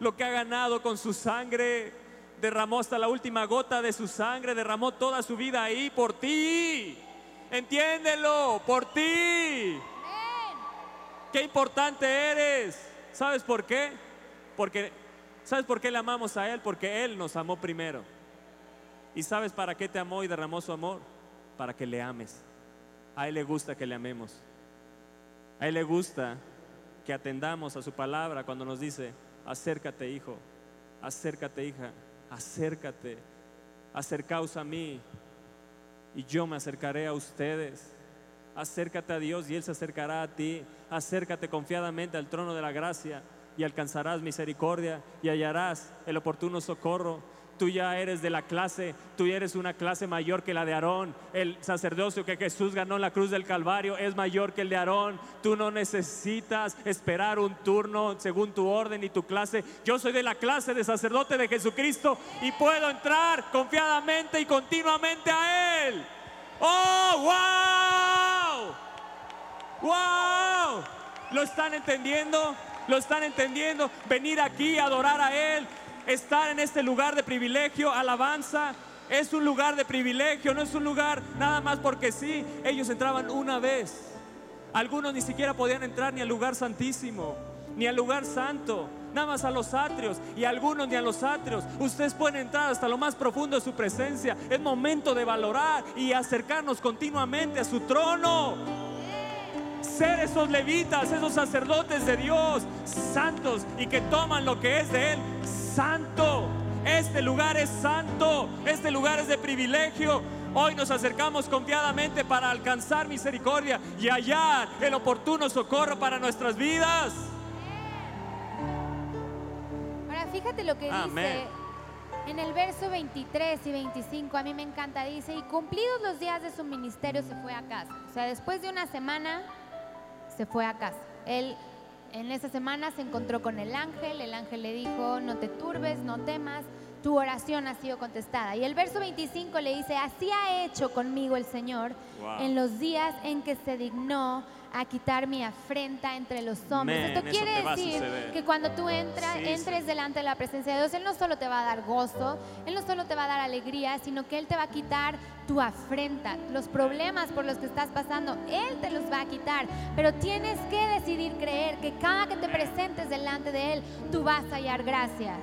lo que ha ganado con su sangre, derramó hasta la última gota de su sangre, derramó toda su vida ahí por ti. Entiéndelo, por ti. Qué importante eres. ¿Sabes por qué? Porque ¿sabes por qué le amamos a él? Porque él nos amó primero. ¿Y sabes para qué te amó y derramó su amor? Para que le ames. A él le gusta que le amemos. A él le gusta que atendamos a su palabra cuando nos dice, acércate hijo, acércate hija, acércate, acercaos a mí y yo me acercaré a ustedes. Acércate a Dios y Él se acercará a ti. Acércate confiadamente al trono de la gracia y alcanzarás misericordia y hallarás el oportuno socorro. Tú ya eres de la clase, tú ya eres una clase mayor que la de Aarón. El sacerdocio que Jesús ganó en la cruz del Calvario es mayor que el de Aarón. Tú no necesitas esperar un turno según tu orden y tu clase. Yo soy de la clase de sacerdote de Jesucristo y puedo entrar confiadamente y continuamente a Él. ¡Oh, wow! ¡Wow! ¿Lo están entendiendo? ¿Lo están entendiendo? Venir aquí a adorar a Él, estar en este lugar de privilegio, alabanza. Es un lugar de privilegio, no es un lugar nada más porque sí. Ellos entraban una vez. Algunos ni siquiera podían entrar ni al lugar santísimo, ni al lugar santo, nada más a los atrios, y algunos ni a los atrios. Ustedes pueden entrar hasta lo más profundo de su presencia. Es momento de valorar y acercarnos continuamente a su trono. Ser esos levitas, esos sacerdotes de Dios, santos y que toman lo que es de Él, santo. Este lugar es santo, este lugar es de privilegio. Hoy nos acercamos confiadamente para alcanzar misericordia y hallar el oportuno socorro para nuestras vidas. Ahora fíjate lo que Amén. dice en el verso 23 y 25, a mí me encanta, dice, y cumplidos los días de su ministerio se fue a casa. O sea, después de una semana se fue a casa. Él en esa semana se encontró con el ángel, el ángel le dijo, no te turbes, no temas, tu oración ha sido contestada. Y el verso 25 le dice, así ha hecho conmigo el Señor Wow. en los días en que se dignó a quitar mi afrenta entre los hombres. Esto quiere decir que cuando tú entras, Sí, sí. entres delante de la presencia de Dios, Él no solo te va a dar gozo, Él no solo te va a dar alegría, sino que Él te va a quitar tu afrenta, los problemas por los que estás pasando, Él te los va a quitar. Pero tienes que decidir creer que cada que te presentes delante de Él, tú vas a hallar gracia.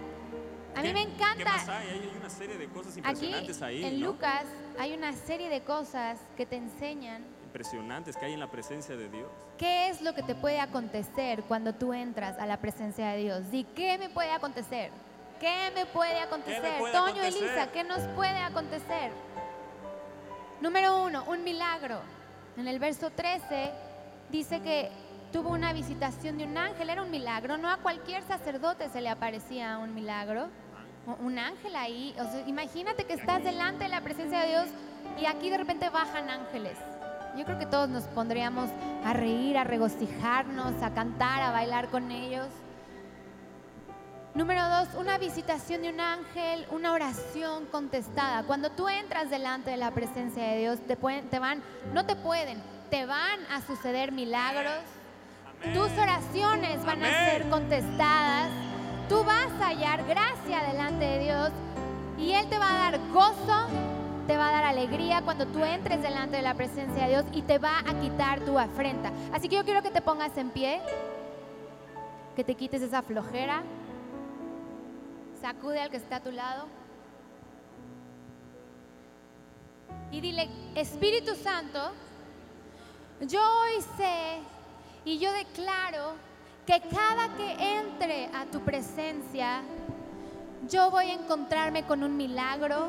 A mí ¿Qué- me ¿Qué más encanta. hay? Hay una serie de cosas Aquí impresionantes ahí. en ¿no? Lucas hay una serie de cosas que te enseñan Impresionantes que hay en la presencia de Dios. ¿Qué es lo que te puede acontecer cuando tú entras a la presencia de Dios? Di, ¿qué me puede acontecer? ¿Qué me puede acontecer? puede Toño, acontecer? Elisa, ¿qué nos puede acontecer? Número uno, un milagro. En el verso 13 dice que tuvo una visitación de un ángel, era un milagro. No a cualquier sacerdote se le aparecía un milagro. Un ángel ahí, o sea, imagínate que estás delante de la presencia de Dios y aquí de repente bajan ángeles. Yo creo que todos nos pondríamos a reír, a regocijarnos, a cantar, a bailar con ellos. Número dos, una visitación de un ángel, una oración contestada. Cuando tú entras delante de la presencia de Dios, te, pueden, te van, no te pueden, te van a suceder milagros. Amén. Tus oraciones van a ser contestadas. Tú vas a hallar gracia delante de Dios y Él te va a dar gozo, te va a dar alegría cuando tú entres delante de la presencia de Dios y te va a quitar tu afrenta. Así que yo quiero que te pongas en pie, que te quites esa flojera, sacude al que está a tu lado y dile, Espíritu Santo, yo hoy sé y yo declaro que cada que entre a tu presencia, yo voy a encontrarme con un milagro,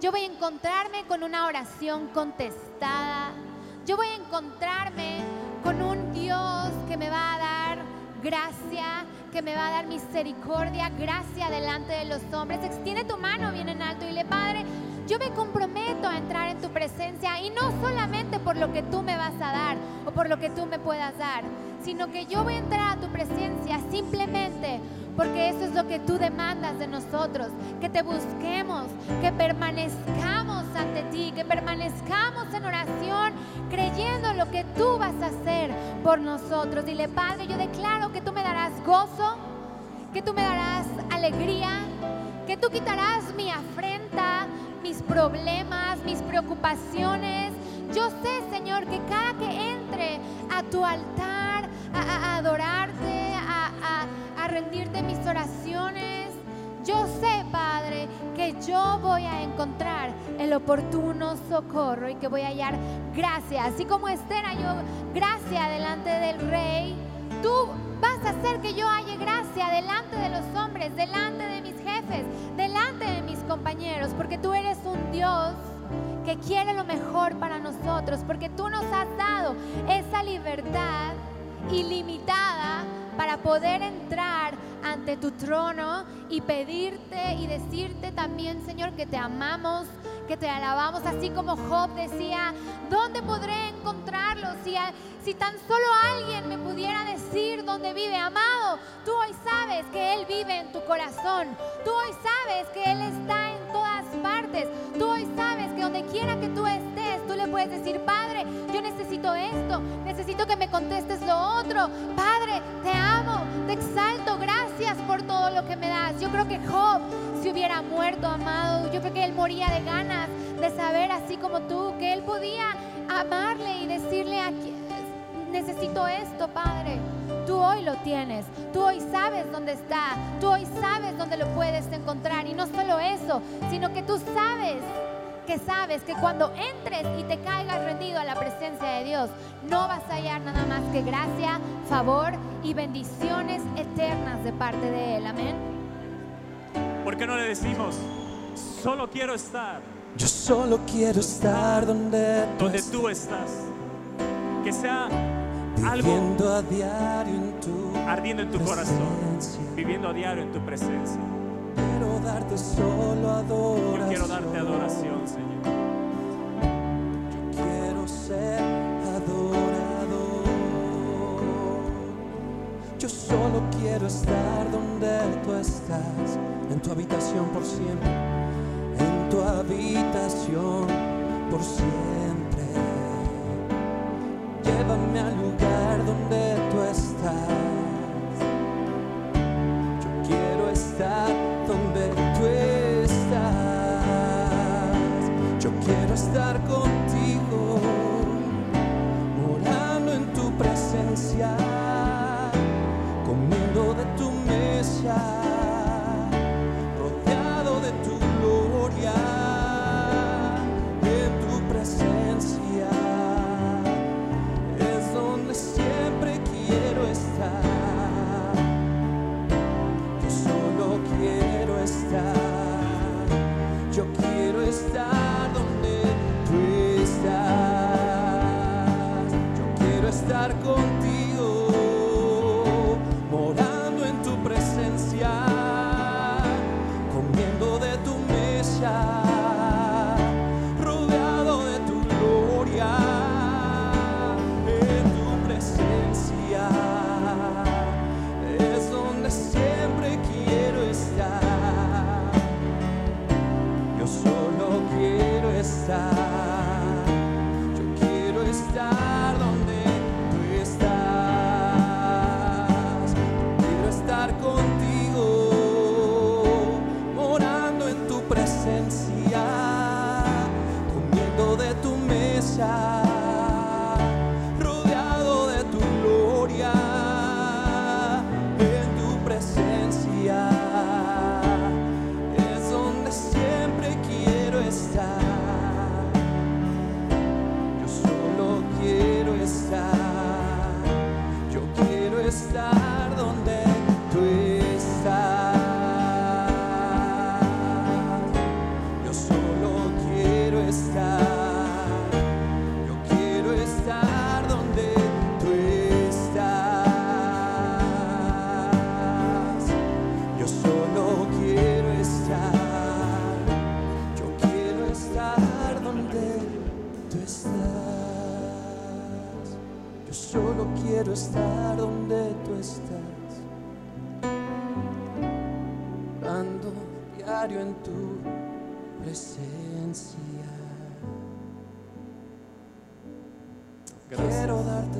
yo voy a encontrarme con una oración contestada, yo voy a encontrarme con un Dios que me va a dar gracia, que me va a dar misericordia, gracia delante de los hombres. Extiende tu mano bien en alto y le, Padre, yo me comprometo a entrar en tu presencia y no solamente por lo que tú me vas a dar o por lo que tú me puedas dar, sino que yo voy a entrar a tu presencia simplemente porque eso es lo que tú demandas de nosotros, que te busquemos, que permanezcamos ante ti, que permanezcamos en oración, creyendo lo que tú vas a hacer por nosotros. Dile, Padre, yo declaro que tú me darás gozo, que tú me darás alegría, que tú quitarás mi afrenta, mis problemas, mis preocupaciones. Yo sé, Señor, que cada que entre a tu altar, a, adorarte, a, a- a rendirte mis oraciones, yo sé, Padre, que yo voy a encontrar el oportuno socorro y que voy a hallar gracia. Así como Esther halló gracia delante del rey, tú vas a hacer que yo halle gracia delante de los hombres, delante de mis jefes, delante de mis compañeros, porque tú eres un Dios que quiere lo mejor para nosotros, porque tú nos has dado esa libertad ilimitada para poder entrar ante tu trono y pedirte y decirte también, Señor, que te amamos, que te alabamos, así como Job decía, ¿dónde podré encontrarlo? Si, si tan solo alguien me pudiera decir dónde vive, amado, tú hoy sabes que Él vive en tu corazón, tú hoy sabes que Él está en todas partes. Tú hoy sabes que donde quiera que tú estés, tú le puedes decir, Padre, yo necesito esto, necesito que me contestes lo otro. Padre, te amo, te exalto, gracias por todo lo que me das. Yo creo que Job, si hubiera muerto, amado, yo creo que él moría de ganas de saber, así como tú, que él podía amarle y decirle aquí, necesito esto, Padre. Tú hoy lo tienes, tú hoy sabes dónde está, tú hoy sabes dónde lo puedes encontrar. Y no solo eso, sino que tú sabes que sabes que cuando entres y te caigas rendido a la presencia de Dios, no vas a hallar nada más que gracia, favor y bendiciones eternas de parte de Él. Amén. ¿Por qué no le decimos, solo quiero estar Yo solo quiero estar donde tú donde estás, tú estás? Que sea algo viviendo a diario en tu ardiendo en tu corazón, viviendo a diario en tu presencia. Quiero darte solo Yo adoración. quiero darte adoración, Señor. Yo quiero ser adorador. Yo solo quiero estar donde tú estás, en tu habitación por siempre, en tu habitación por siempre. Llévame al lugar donde estar contigo,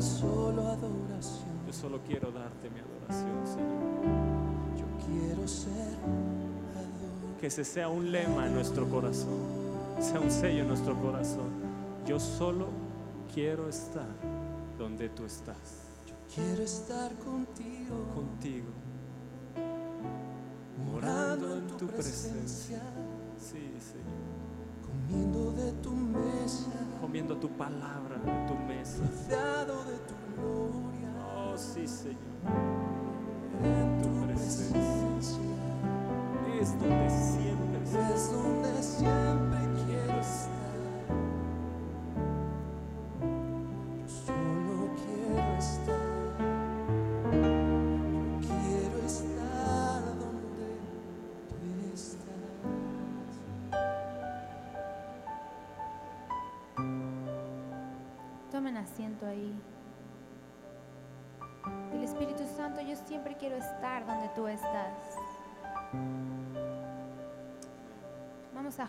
darte solo adoración. Yo solo quiero darte mi adoración, Señor. Yo quiero ser adorado. Que ese sea un lema en nuestro corazón, sea un sello en nuestro corazón. Yo solo quiero estar donde tú estás, Quiero estar contigo, contigo, morando en tu presencia, Sí, Señor. comiendo de tu mesa, Comiendo tu palabra en tu mesa. rodeado de tu gloria, Oh, sí, Señor. en Tu presencia. Es donde siempre. Es donde siempre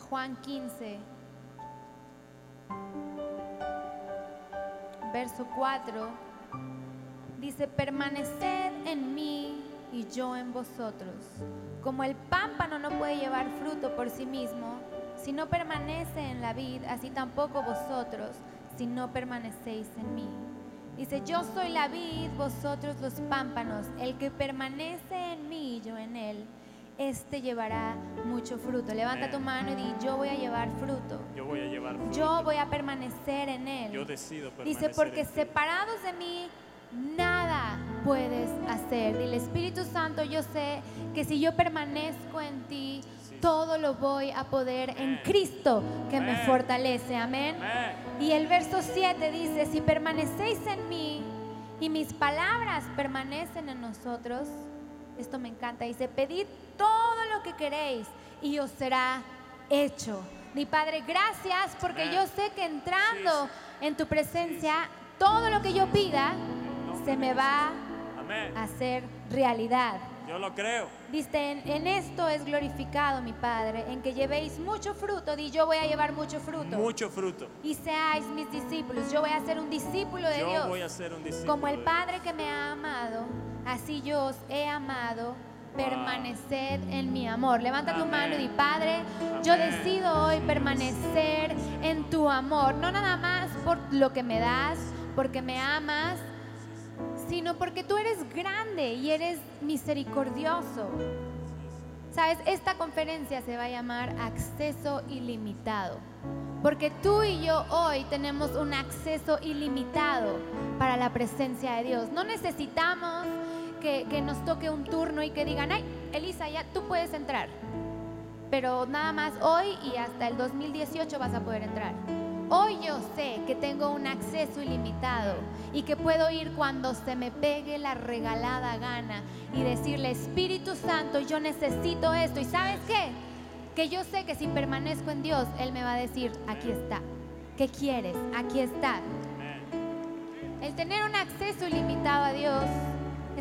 Juan 15, verso 4. Dice, permaneced en mí y yo en vosotros. Como el pámpano no puede llevar fruto por sí mismo, si no permanece en la vid, así tampoco vosotros, si no permanecéis en mí. Dice, yo soy la vid, vosotros los pámpanos. El que permanece en mí y yo en él, este llevará mucho fruto. Levanta tu mano y di, yo voy a llevar fruto. Yo voy a llevar fruto. Yo voy a permanecer en Yo él. decido permanecer Dice, porque en separados de mí, nada puedes hacer. Dile, Espíritu Santo, yo sé que si yo permanezco en ti, Sí. todo lo voy a poder en. Cristo que me fortalece. Amén. Y el verso 7 dice, si permanecéis en mí y mis palabras permanecen en nosotros, esto me encanta, dice, pedid todo lo que queréis y os será hecho. Mi Padre, gracias porque yo sé que entrando en tu presencia, todo lo que yo pida se me va a hacer realidad. Yo lo creo. Dice, en, en esto es glorificado mi Padre, en que llevéis mucho fruto, di yo voy a llevar mucho fruto Mucho fruto. y seáis mis discípulos. Yo voy a ser un discípulo de Yo Dios. voy a ser un discípulo. Como el Padre que me ha amado, así yo os he amado. Permaneced en mi amor. Levanta tu mano y di, Padre, yo decido hoy permanecer en tu amor. No nada más por lo que me das, porque me amas, sino porque tú eres grande y eres misericordioso. Sabes, esta conferencia se va a llamar Acceso Ilimitado. Porque tú y yo hoy tenemos un acceso ilimitado para la presencia de Dios. No necesitamos que, que nos toque un turno y que digan, ay, Elisa, ya tú puedes entrar. Pero nada más hoy y hasta el 2018 vas a poder entrar. Hoy yo sé que tengo un acceso ilimitado y que puedo ir cuando se me pegue la regalada gana y decirle, Espíritu Santo, yo necesito esto. ¿Y sabes qué? Que yo sé que si permanezco en Dios, Él me va a decir, aquí está. ¿Qué quieres? Aquí está. El tener un acceso ilimitado a Dios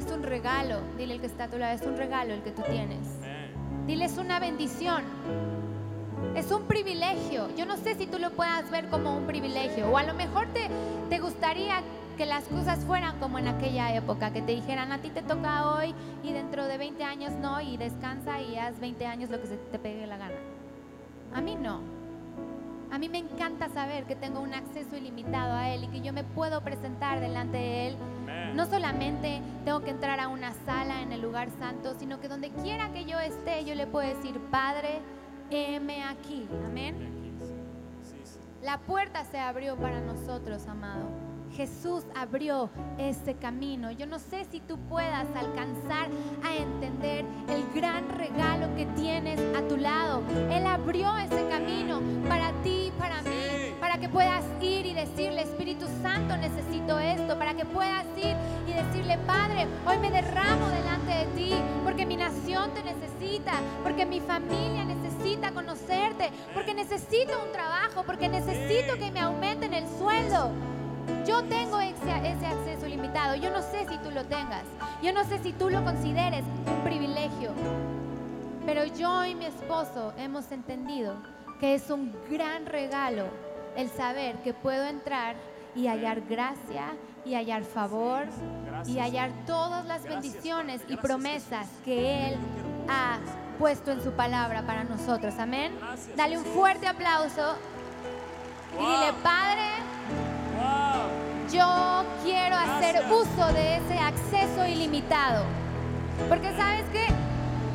es un regalo. Dile el que está a tu lado, es un regalo el que tú tienes. Dile, es una bendición. Es un privilegio. Yo no sé si tú lo puedas ver como un privilegio. O a lo mejor te, te gustaría que las cosas fueran como en aquella época, que te dijeran, a ti te toca hoy y dentro de 20 años no, y descansa y haz 20 años lo que se te pegue la gana. A mí no. A mí me encanta saber que tengo un acceso ilimitado a Él y que yo me puedo presentar delante de Él no solamente tengo que entrar a una sala en el lugar santo, sino que donde quiera que yo esté, yo le puedo decir, Padre, heme aquí. Amén. La puerta se abrió para nosotros, amado. Jesús abrió ese camino. Yo no sé si tú puedas alcanzar a entender el gran regalo que tienes a tu lado. Él abrió ese camino para ti, para mí, para que puedas ir y decirle, Espíritu Santo, necesito esto, para que puedas ir y decirle, Padre, hoy me derramo delante de ti, porque mi nación te necesita, porque mi familia necesita conocerte, porque necesito un trabajo, porque necesito que me aumenten el sueldo. Yo tengo ese, ese acceso ilimitado. Yo no sé si tú lo tengas. Yo no sé si tú lo consideres un privilegio. Pero yo y mi esposo hemos entendido que es un gran regalo el saber que puedo entrar y hallar gracia y hallar favor y hallar todas las bendiciones y promesas que Él ha puesto en su palabra para nosotros. Amén. Dale un fuerte aplauso y dile, Padre. Yo quiero hacer uso de ese acceso ilimitado. Porque sabes que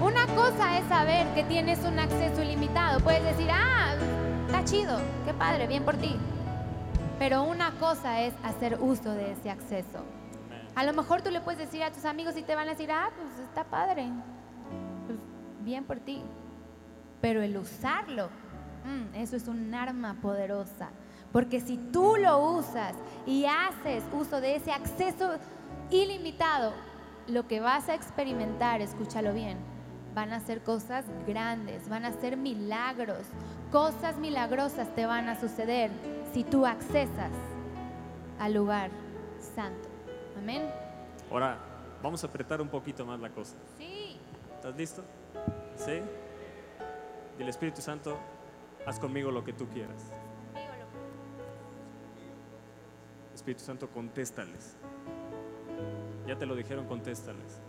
una cosa es saber que tienes un acceso ilimitado. Puedes decir, ah, está chido, qué padre, bien por ti. Pero una cosa es hacer uso de ese acceso. A lo mejor tú le puedes decir a tus amigos y te van a decir, ah, pues está padre, pues bien por ti. Pero el usarlo, mm, eso es un arma poderosa. Porque si tú lo usas y haces uso de ese acceso ilimitado, lo que vas a experimentar, escúchalo bien, van a ser cosas grandes, van a ser milagros, cosas milagrosas te van a suceder si tú accesas al lugar santo. Amén. Ahora, vamos a apretar un poquito más la cosa. Sí. ¿Estás listo? ¿Sí? Dile Espíritu Santo, Haz conmigo lo que tú quieras. Espíritu Santo, contéstales. Ya te lo dijeron, contéstales.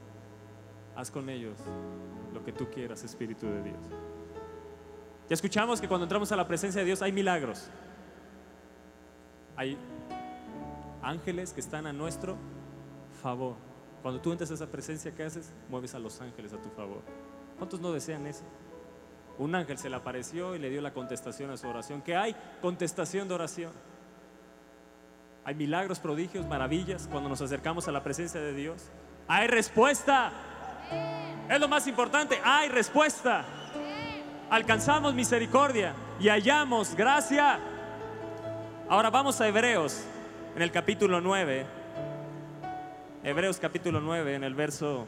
Haz con ellos lo que tú quieras, Espíritu de Dios. Ya escuchamos que cuando entramos a la presencia de Dios hay milagros. Hay ángeles que están a nuestro favor. Cuando tú entras a esa presencia, ¿qué haces? Mueves a los ángeles a tu favor. ¿Cuántos no desean eso? Un ángel se le apareció y le dio la contestación a su oración. ¿Qué hay? Contestación de oración. Hay milagros, prodigios, maravillas cuando nos acercamos a la presencia de Dios. Hay respuesta. Es lo más importante. Hay respuesta. Alcanzamos misericordia y hallamos gracia. Ahora vamos a Hebreos, en el capítulo 9. Hebreos capítulo 9, en el verso,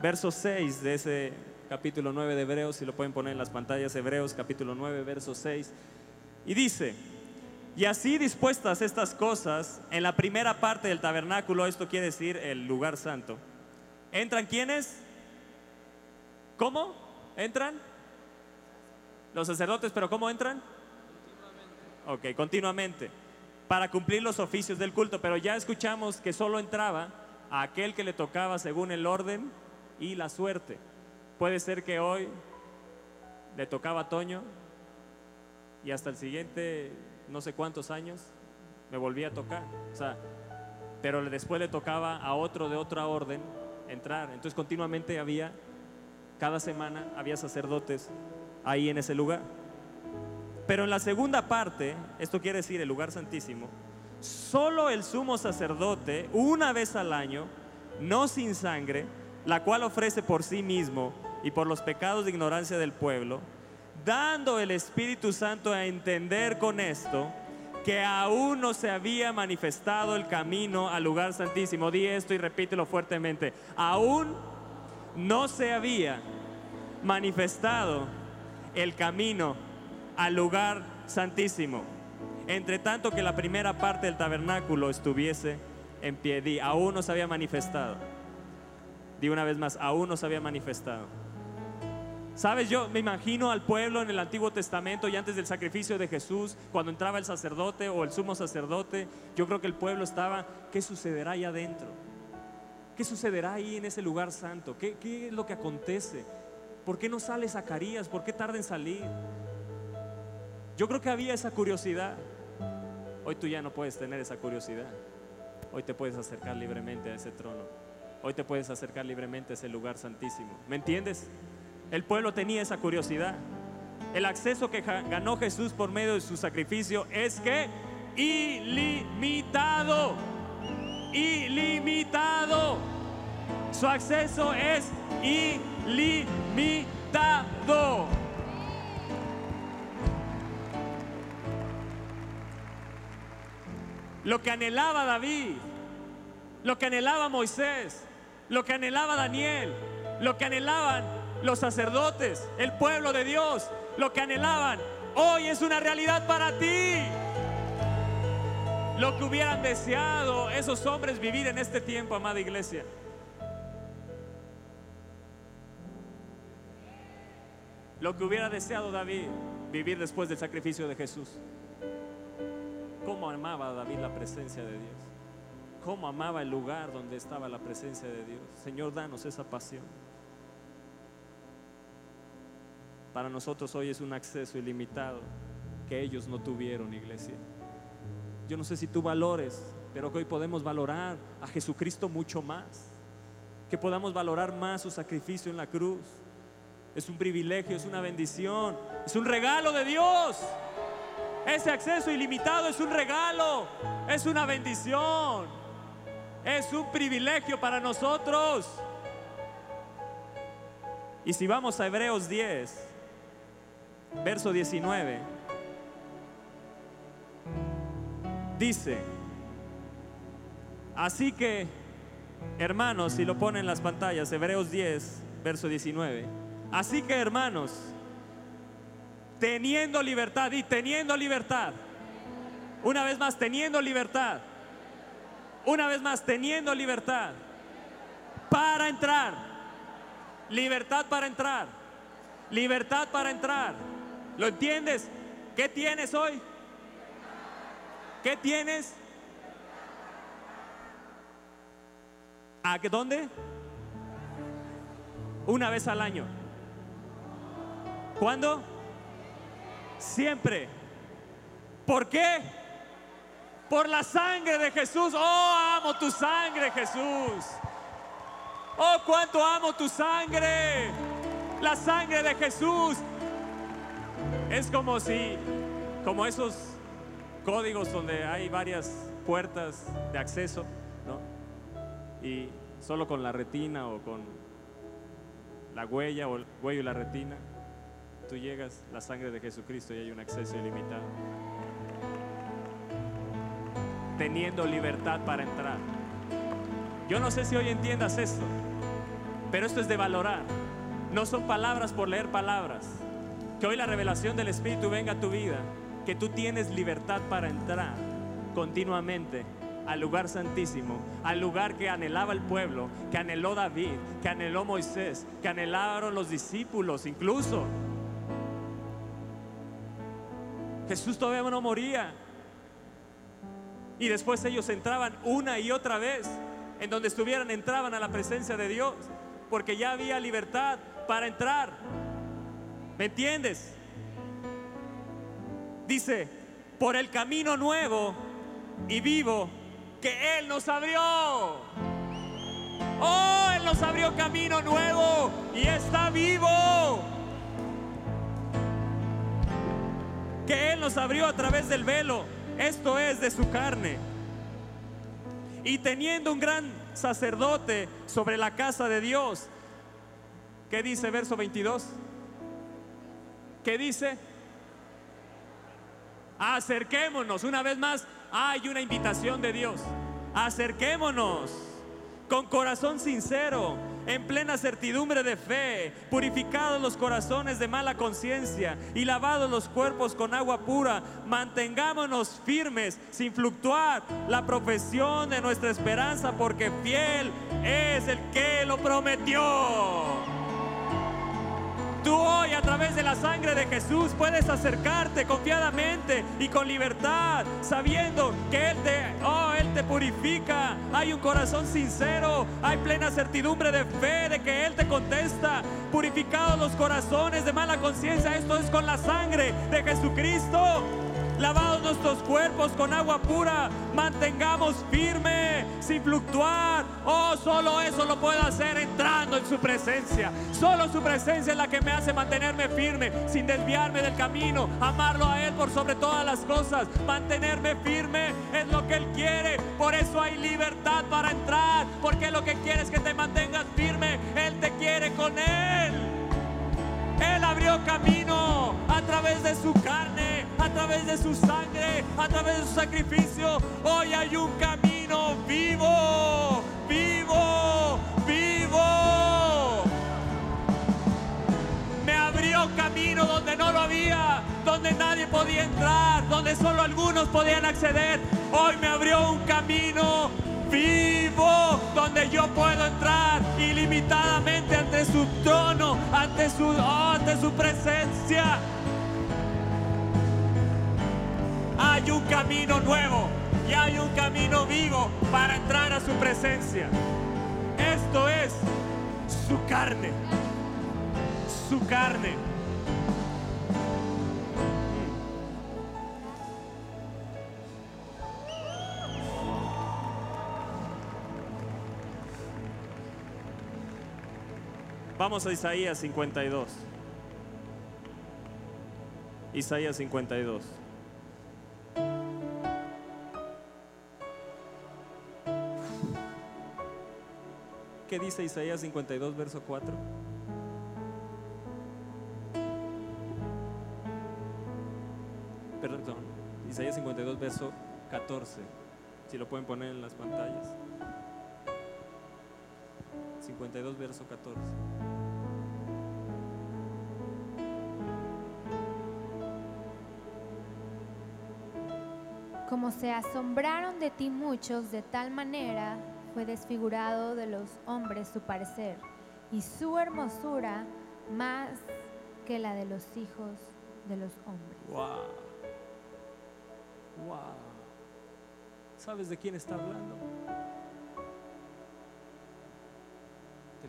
verso 6 de ese capítulo 9 de Hebreos, si lo pueden poner en las pantallas, Hebreos capítulo 9, verso 6. Y dice, y así dispuestas estas cosas, en la primera parte del tabernáculo, esto quiere decir el lugar santo, ¿entran quiénes? ¿Cómo? ¿Entran? Los sacerdotes, pero ¿cómo entran? Ok, continuamente. Para cumplir los oficios del culto, pero ya escuchamos que solo entraba a aquel que le tocaba según el orden y la suerte. Puede ser que hoy le tocaba a Toño y hasta el siguiente no sé cuántos años me volvía a tocar. O sea, pero después le tocaba a otro de otra orden entrar. Entonces continuamente había, cada semana había sacerdotes ahí en ese lugar. Pero en la segunda parte, esto quiere decir el lugar santísimo, solo el sumo sacerdote, una vez al año, no sin sangre, la cual ofrece por sí mismo y por los pecados de ignorancia del pueblo, dando el Espíritu Santo a entender con esto que aún no se había manifestado el camino al lugar santísimo. Di esto y repítelo fuertemente. Aún no se había manifestado el camino al lugar santísimo. Entre tanto que la primera parte del tabernáculo estuviese en pie, aún no se había manifestado. Di una vez más, aún no se había manifestado. Sabes, yo me imagino al pueblo en el Antiguo Testamento y antes del sacrificio de Jesús, cuando entraba el sacerdote o el sumo sacerdote, yo creo que el pueblo estaba, ¿qué sucederá ahí adentro? ¿Qué sucederá ahí en ese lugar santo? ¿Qué, qué es lo que acontece? ¿Por qué no sale Zacarías? ¿Por qué tarda en salir? Yo creo que había esa curiosidad. Hoy tú ya no puedes tener esa curiosidad. Hoy te puedes acercar libremente a ese trono. Hoy te puedes acercar libremente a ese lugar santísimo. ¿Me entiendes? El pueblo tenía esa curiosidad. El acceso que ganó Jesús por medio de su sacrificio es que ilimitado. Ilimitado. Su acceso es ilimitado. Lo que anhelaba David, lo que anhelaba Moisés, lo que anhelaba Daniel, lo que anhelaban los sacerdotes, el pueblo de Dios, lo que anhelaban, hoy es una realidad para ti. Lo que hubieran deseado esos hombres vivir en este tiempo, amada iglesia. Lo que hubiera deseado David vivir después del sacrificio de Jesús. ¿Cómo amaba David la presencia de Dios? ¿Cómo amaba el lugar donde estaba la presencia de Dios? Señor, danos esa pasión. Para nosotros hoy es un acceso ilimitado que ellos no tuvieron, iglesia. Yo no sé si tú valores, pero que hoy podemos valorar a Jesucristo mucho más. Que podamos valorar más su sacrificio en la cruz. Es un privilegio, es una bendición, es un regalo de Dios. Ese acceso ilimitado es un regalo, es una bendición, es un privilegio para nosotros. Y si vamos a Hebreos 10, verso 19, dice, así que, hermanos, si lo ponen en las pantallas, Hebreos 10, verso 19, así que, hermanos, teniendo libertad y teniendo libertad. Una vez más, teniendo libertad. Una vez más, teniendo libertad. Para entrar. Libertad para entrar. Libertad para entrar. ¿Lo entiendes? ¿Qué tienes hoy? ¿Qué tienes? ¿A qué- dónde? Una vez al año. ¿Cuándo? Siempre. ¿Por qué? Por la sangre de Jesús. Oh, amo tu sangre, Jesús. Oh, cuánto amo tu sangre. La sangre de Jesús. Es como si, como esos códigos donde hay varias puertas de acceso, ¿no? Y solo con la retina o con la huella o el huello y la retina, tú llegas la sangre de Jesucristo y hay un acceso ilimitado. Teniendo libertad para entrar. Yo no sé si hoy entiendas esto, pero esto es de valorar. No son palabras por leer palabras. Que hoy la revelación del Espíritu venga a tu vida, que tú tienes libertad para entrar continuamente al lugar santísimo, al lugar que anhelaba el pueblo, que anheló David, que anheló Moisés, que anhelaron los discípulos incluso. Jesús todavía no moría. Y después ellos entraban una y otra vez. En donde estuvieran entraban a la presencia de Dios. Porque ya había libertad para entrar. ¿Me entiendes? Dice, por el camino nuevo y vivo que Él nos abrió. Oh, Él nos abrió camino nuevo y está vivo. Que Él nos abrió a través del velo. Esto es de su carne. Y teniendo un gran sacerdote sobre la casa de Dios. ¿Qué dice verso 22? ¿Qué dice? Acerquémonos, una vez más, hay una invitación de Dios. Acerquémonos con corazón sincero, en plena certidumbre de fe, purificados los corazones de mala conciencia y lavados los cuerpos con agua pura, mantengámonos firmes sin fluctuar la profesión de nuestra esperanza, porque fiel es el que lo prometió. Tú hoy a través de la sangre de Jesús puedes acercarte confiadamente y con libertad, sabiendo que Él te, oh, Él te purifica. Hay un corazón sincero, hay plena certidumbre de fe de que Él te contesta. Purificados los corazones de mala conciencia, esto es con la sangre de Jesucristo. Lavados nuestros cuerpos con agua pura, mantengamos firme, sin fluctuar. Oh, solo eso lo puedo hacer entrando en su presencia. Solo su presencia es la que me hace mantenerme firme, sin desviarme del camino, amarlo a Él por sobre todas las cosas, mantenerme firme es lo que Él quiere. Por eso hay libertad para entrar, porque lo que quiere es que te mantengas firme. Él te quiere con Él. Él abrió camino a través de su carne, a través de su sangre, a través de su sacrificio. Hoy hay un camino vivo, vivo, vivo. Me abrió camino donde no lo había, donde nadie podía entrar, donde solo algunos podían acceder. Hoy me abrió un camino vivo donde yo puedo entrar ilimitadamente ante su trono, ante su, ante su presencia. Hay un camino nuevo y hay un camino vivo para entrar a su presencia. Esto es su carne, su carne. Vamos a Isaías 52. Isaías 52. ¿Qué dice Isaías 52, verso 4? Perdón, Isaías 52, verso 14. Si lo pueden poner en las pantallas. 52, verso 14. Como se asombraron de ti muchos, de tal manera fue desfigurado de los hombres su parecer, y su hermosura más que la de los hijos de los hombres. Wow. Wow. ¿Sabes de quién está hablando?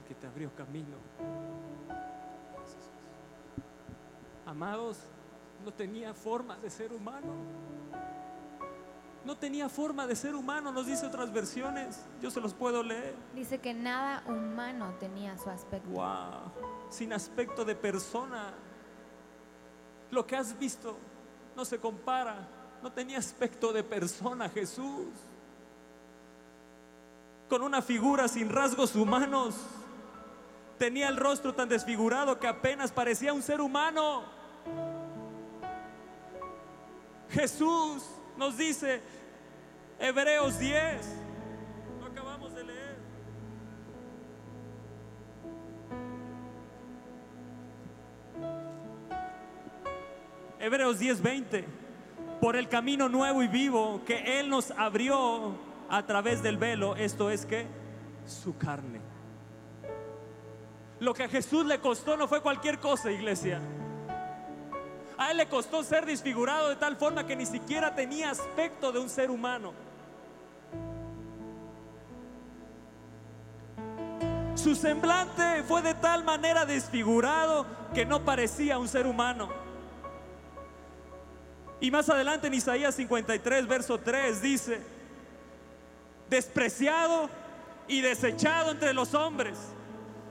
Que te abrió camino. Amados, no tenía forma de ser humano. No tenía forma de ser humano, nos dice otras versiones. Yo se los puedo leer. Dice que nada humano tenía su aspecto. Wow, sin aspecto de persona. Lo que has visto no se compara. No tenía aspecto de persona Jesús. Con una figura sin rasgos humanos. Tenía el rostro tan desfigurado que apenas parecía un ser humano. Jesús nos dice Hebreos 10. Lo acabamos de leer. Hebreos 10:20, por el camino nuevo y vivo que Él nos abrió a través del velo, esto es que su carne. Lo que a Jesús le costó no fue cualquier cosa, iglesia. A Él le costó ser desfigurado de tal forma que ni siquiera tenía aspecto de un ser humano. Su semblante fue de tal manera desfigurado que no parecía un ser humano. Y más adelante en Isaías 53, verso 3 dice, despreciado y desechado entre los hombres,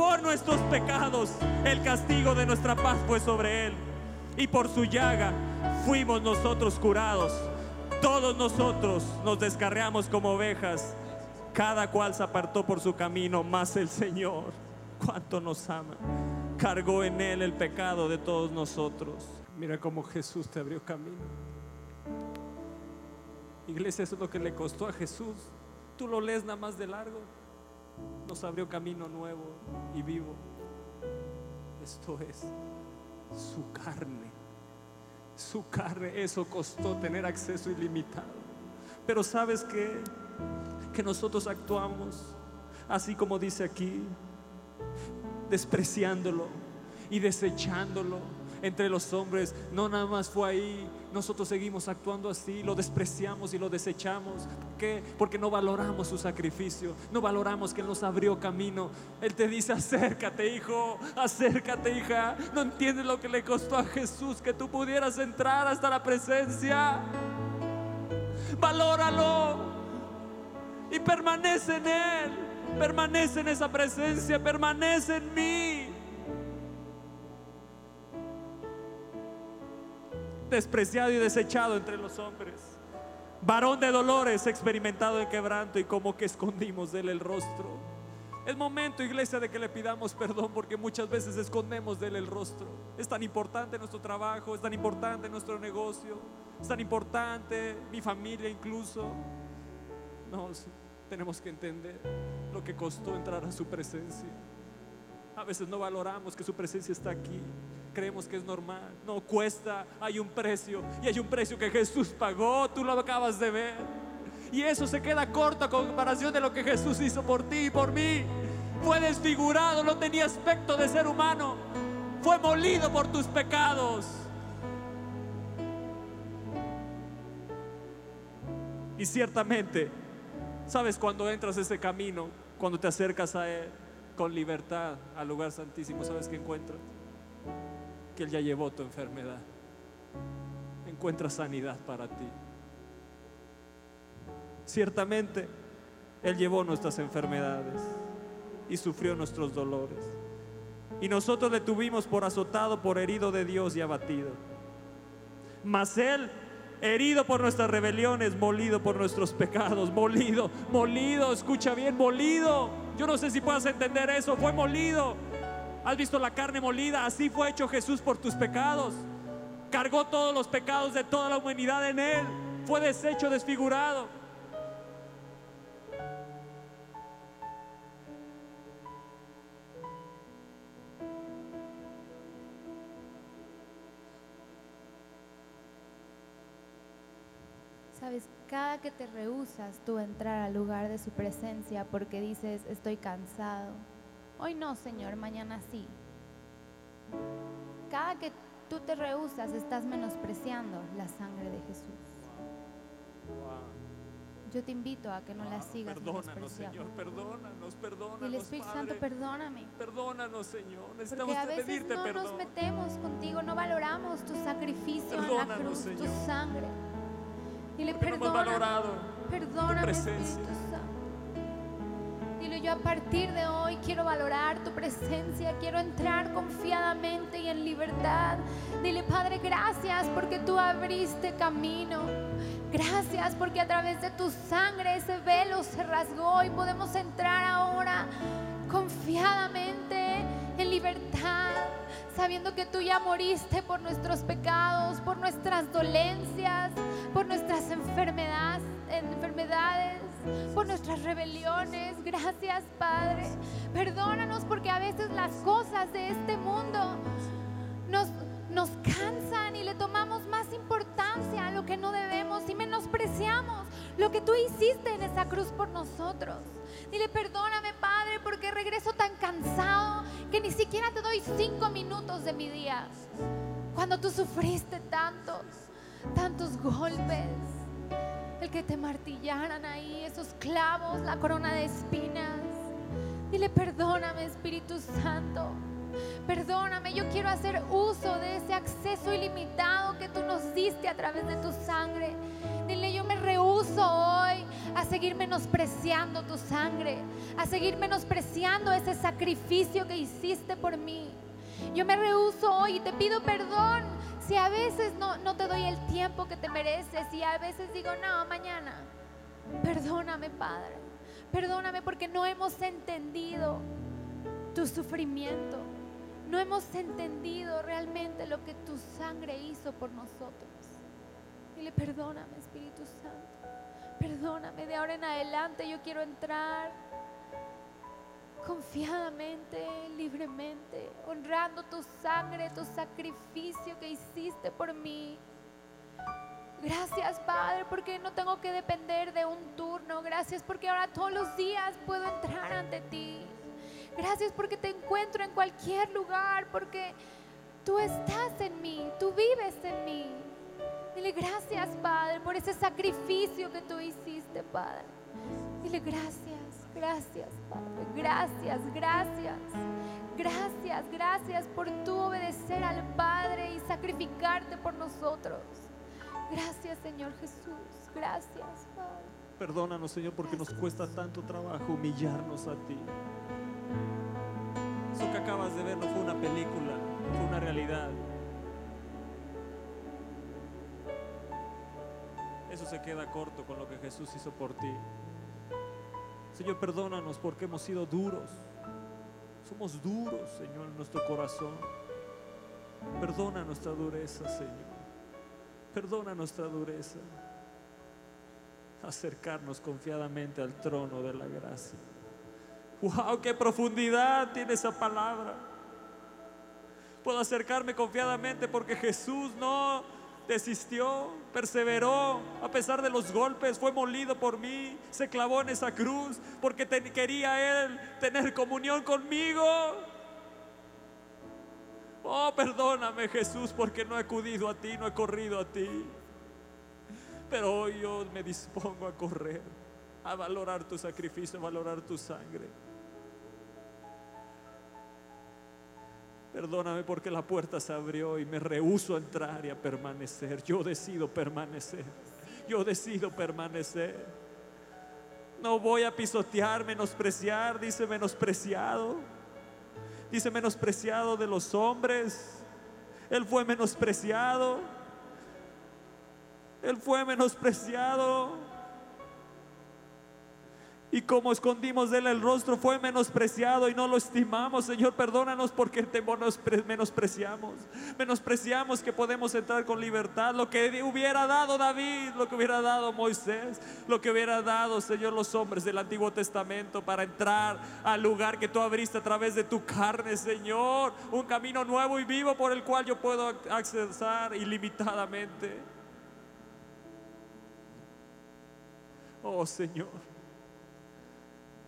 por nuestros pecados, el castigo de nuestra paz fue sobre él. Y por su llaga fuimos nosotros curados. Todos nosotros nos descarriamos como ovejas. Cada cual se apartó por su camino, mas el Señor, cuánto nos ama, cargó en él el pecado de todos nosotros. Mira cómo Jesús te abrió camino. Iglesia, eso es lo que le costó a Jesús. Tú lo lees nada más de largo. Nos abrió camino nuevo y vivo. Esto es su carne. Su carne, eso costó tener acceso ilimitado. Pero sabes qué? Que nosotros actuamos así como dice aquí, despreciándolo y desechándolo entre los hombres. No nada más fue ahí, nosotros seguimos actuando así, lo despreciamos y lo desechamos. ¿Por qué? Porque no valoramos su sacrificio, no valoramos que Él nos abrió camino. Él te dice, acércate hijo, acércate hija. No entiendes lo que le costó a Jesús que tú pudieras entrar hasta la presencia. Valóralo y permanece en Él, permanece en esa presencia, permanece en mí. Despreciado y desechado entre los hombres, varón de dolores, experimentado en quebranto y como que escondimos de él el rostro. Es momento, iglesia, de que le pidamos perdón porque muchas veces escondemos de él el rostro. Es tan importante nuestro trabajo, es tan importante nuestro negocio, es tan importante mi familia incluso. No, tenemos que entender lo que costó entrar a su presencia. A veces no valoramos que su presencia está aquí. Creemos que es normal. No, cuesta. Hay un precio. Y hay un precio que Jesús pagó. Tú lo acabas de ver. Y eso se queda corto a comparación de lo que Jesús hizo por ti y por mí. Fue desfigurado, no tenía aspecto de ser humano. Fue molido por tus pecados. Y ciertamente ¿Sabes cuando entras ese camino, cuando te acercas a Él con libertad al lugar santísimo? ¿Sabes qué encuentras? Que Él ya llevó tu enfermedad. Encuentra sanidad para ti. Ciertamente, Él llevó nuestras enfermedades y sufrió nuestros dolores. Y nosotros le tuvimos por azotado, por herido de Dios y abatido. Mas Él herido por nuestras rebeliones, molido por nuestros pecados, molido, molido, escucha bien, molido. Yo no sé si puedas entender eso, fue molido. ¿Has visto la carne molida? Así fue hecho Jesús por tus pecados. cargó todos los pecados de toda la humanidad en Él, fue deshecho, desfigurado. Sabes, cada que te rehusas tú entrar al lugar de su presencia porque dices, estoy cansado. Hoy no, Señor, mañana sí. Cada que tú te rehusas estás menospreciando la sangre de Jesús. Yo te invito a que no la sigas Perdónanos. Señor, perdónanos, perdónanos. El Espíritu Santo, Padre. perdóname. Perdónanos, Señor. Porque Necesitamos a veces pedirte no nos perdón. metemos contigo, no valoramos tu sacrificio en la Perdónanos, cruz, tu Señor. sangre. Dile Porque no hemos perdóname, tu. Espíritu Santo. Dile yo a partir de hoy quiero valorar tu presencia, quiero entrar confiadamente y en libertad. Dile Padre, gracias porque tú abriste camino. Gracias porque a través de tu sangre ese velo se rasgó y podemos entrar ahora confiadamente en libertad, sabiendo que tú ya moriste por nuestros pecados, por nuestras dolencias, por nuestras enfermedades, enfermedades, por nuestras rebeliones. Gracias, Padre. Perdónanos porque a veces las cosas de este mundo nos, nos cansan y le tomamos más importancia a lo que no debemos y menospreciamos lo que tú hiciste en esa cruz por nosotros. Dile, perdóname, Padre, porque regreso tan cansado que ni siquiera te doy cinco minutos de mi día. Cuando tú sufriste tantos, tantos golpes, el que te martillaran ahí, esos clavos, la corona de espinas. Dile, perdóname, Espíritu Santo. Perdóname, yo quiero hacer uso de ese acceso ilimitado que tú nos diste a través de tu sangre. Dile, yo me rehuso hoy a seguir menospreciando tu sangre, a seguir menospreciando ese sacrificio que hiciste por mí. Yo me rehuso hoy y te pido perdón si a veces no, no te doy el tiempo que te mereces y a veces digo, no, mañana. Perdóname, Padre. Perdóname porque no hemos entendido tu sufrimiento. No hemos entendido realmente lo que tu sangre hizo por nosotros. Dile, perdóname, Espíritu Santo. Perdóname, de ahora en adelante yo quiero entrar confiadamente, libremente, honrando tu sangre, tu sacrificio que hiciste por mí. Gracias, Padre, porque no tengo que depender de un turno. Gracias porque ahora todos los días puedo entrar ante ti. Gracias porque te encuentro en cualquier lugar, porque tú estás en mí, tú vives en mí. Dile gracias, Padre, por ese sacrificio que tú hiciste, Padre. Dile gracias, gracias, Padre. Gracias, gracias. Gracias, gracias por tú obedecer al Padre y sacrificarte por nosotros. Gracias, Señor Jesús. Gracias, Padre. Perdónanos, Señor, porque nos cuesta tanto trabajo humillarnos a ti. Eso que acabas de ver no fue una película, fue una realidad. Eso se queda corto con lo que Jesús hizo por ti. Señor, perdónanos porque hemos sido duros. Somos duros, Señor, en nuestro corazón. Perdona nuestra dureza, Señor. Perdona nuestra dureza. Acercarnos confiadamente al trono de la gracia. ¡Wow! ¡Qué profundidad tiene esa palabra! Puedo acercarme confiadamente porque Jesús no desistió, perseveró a pesar de los golpes, fue molido por mí, se clavó en esa cruz porque quería Él tener comunión conmigo. Oh, perdóname Jesús porque no he acudido a ti, no he corrido a ti. Pero hoy yo me dispongo a correr, a valorar tu sacrificio, a valorar tu sangre. Perdóname porque la puerta se abrió y me rehuso a entrar y a permanecer. Yo decido permanecer. Yo decido permanecer. No voy a pisotear, menospreciar, dice menospreciado. Dice menospreciado de los hombres. Él fue menospreciado. Él fue menospreciado. Y como escondimos de él el rostro, fue menospreciado y no lo estimamos. Señor, perdónanos porque te menospre- menospreciamos. Menospreciamos que podemos entrar con libertad. Lo que hubiera dado David, lo que hubiera dado Moisés, lo que hubiera dado, Señor, los hombres del Antiguo Testamento para entrar al lugar que tú abriste a través de tu carne, Señor. Un camino nuevo y vivo por el cual yo puedo ac- accesar ilimitadamente. Oh, Señor.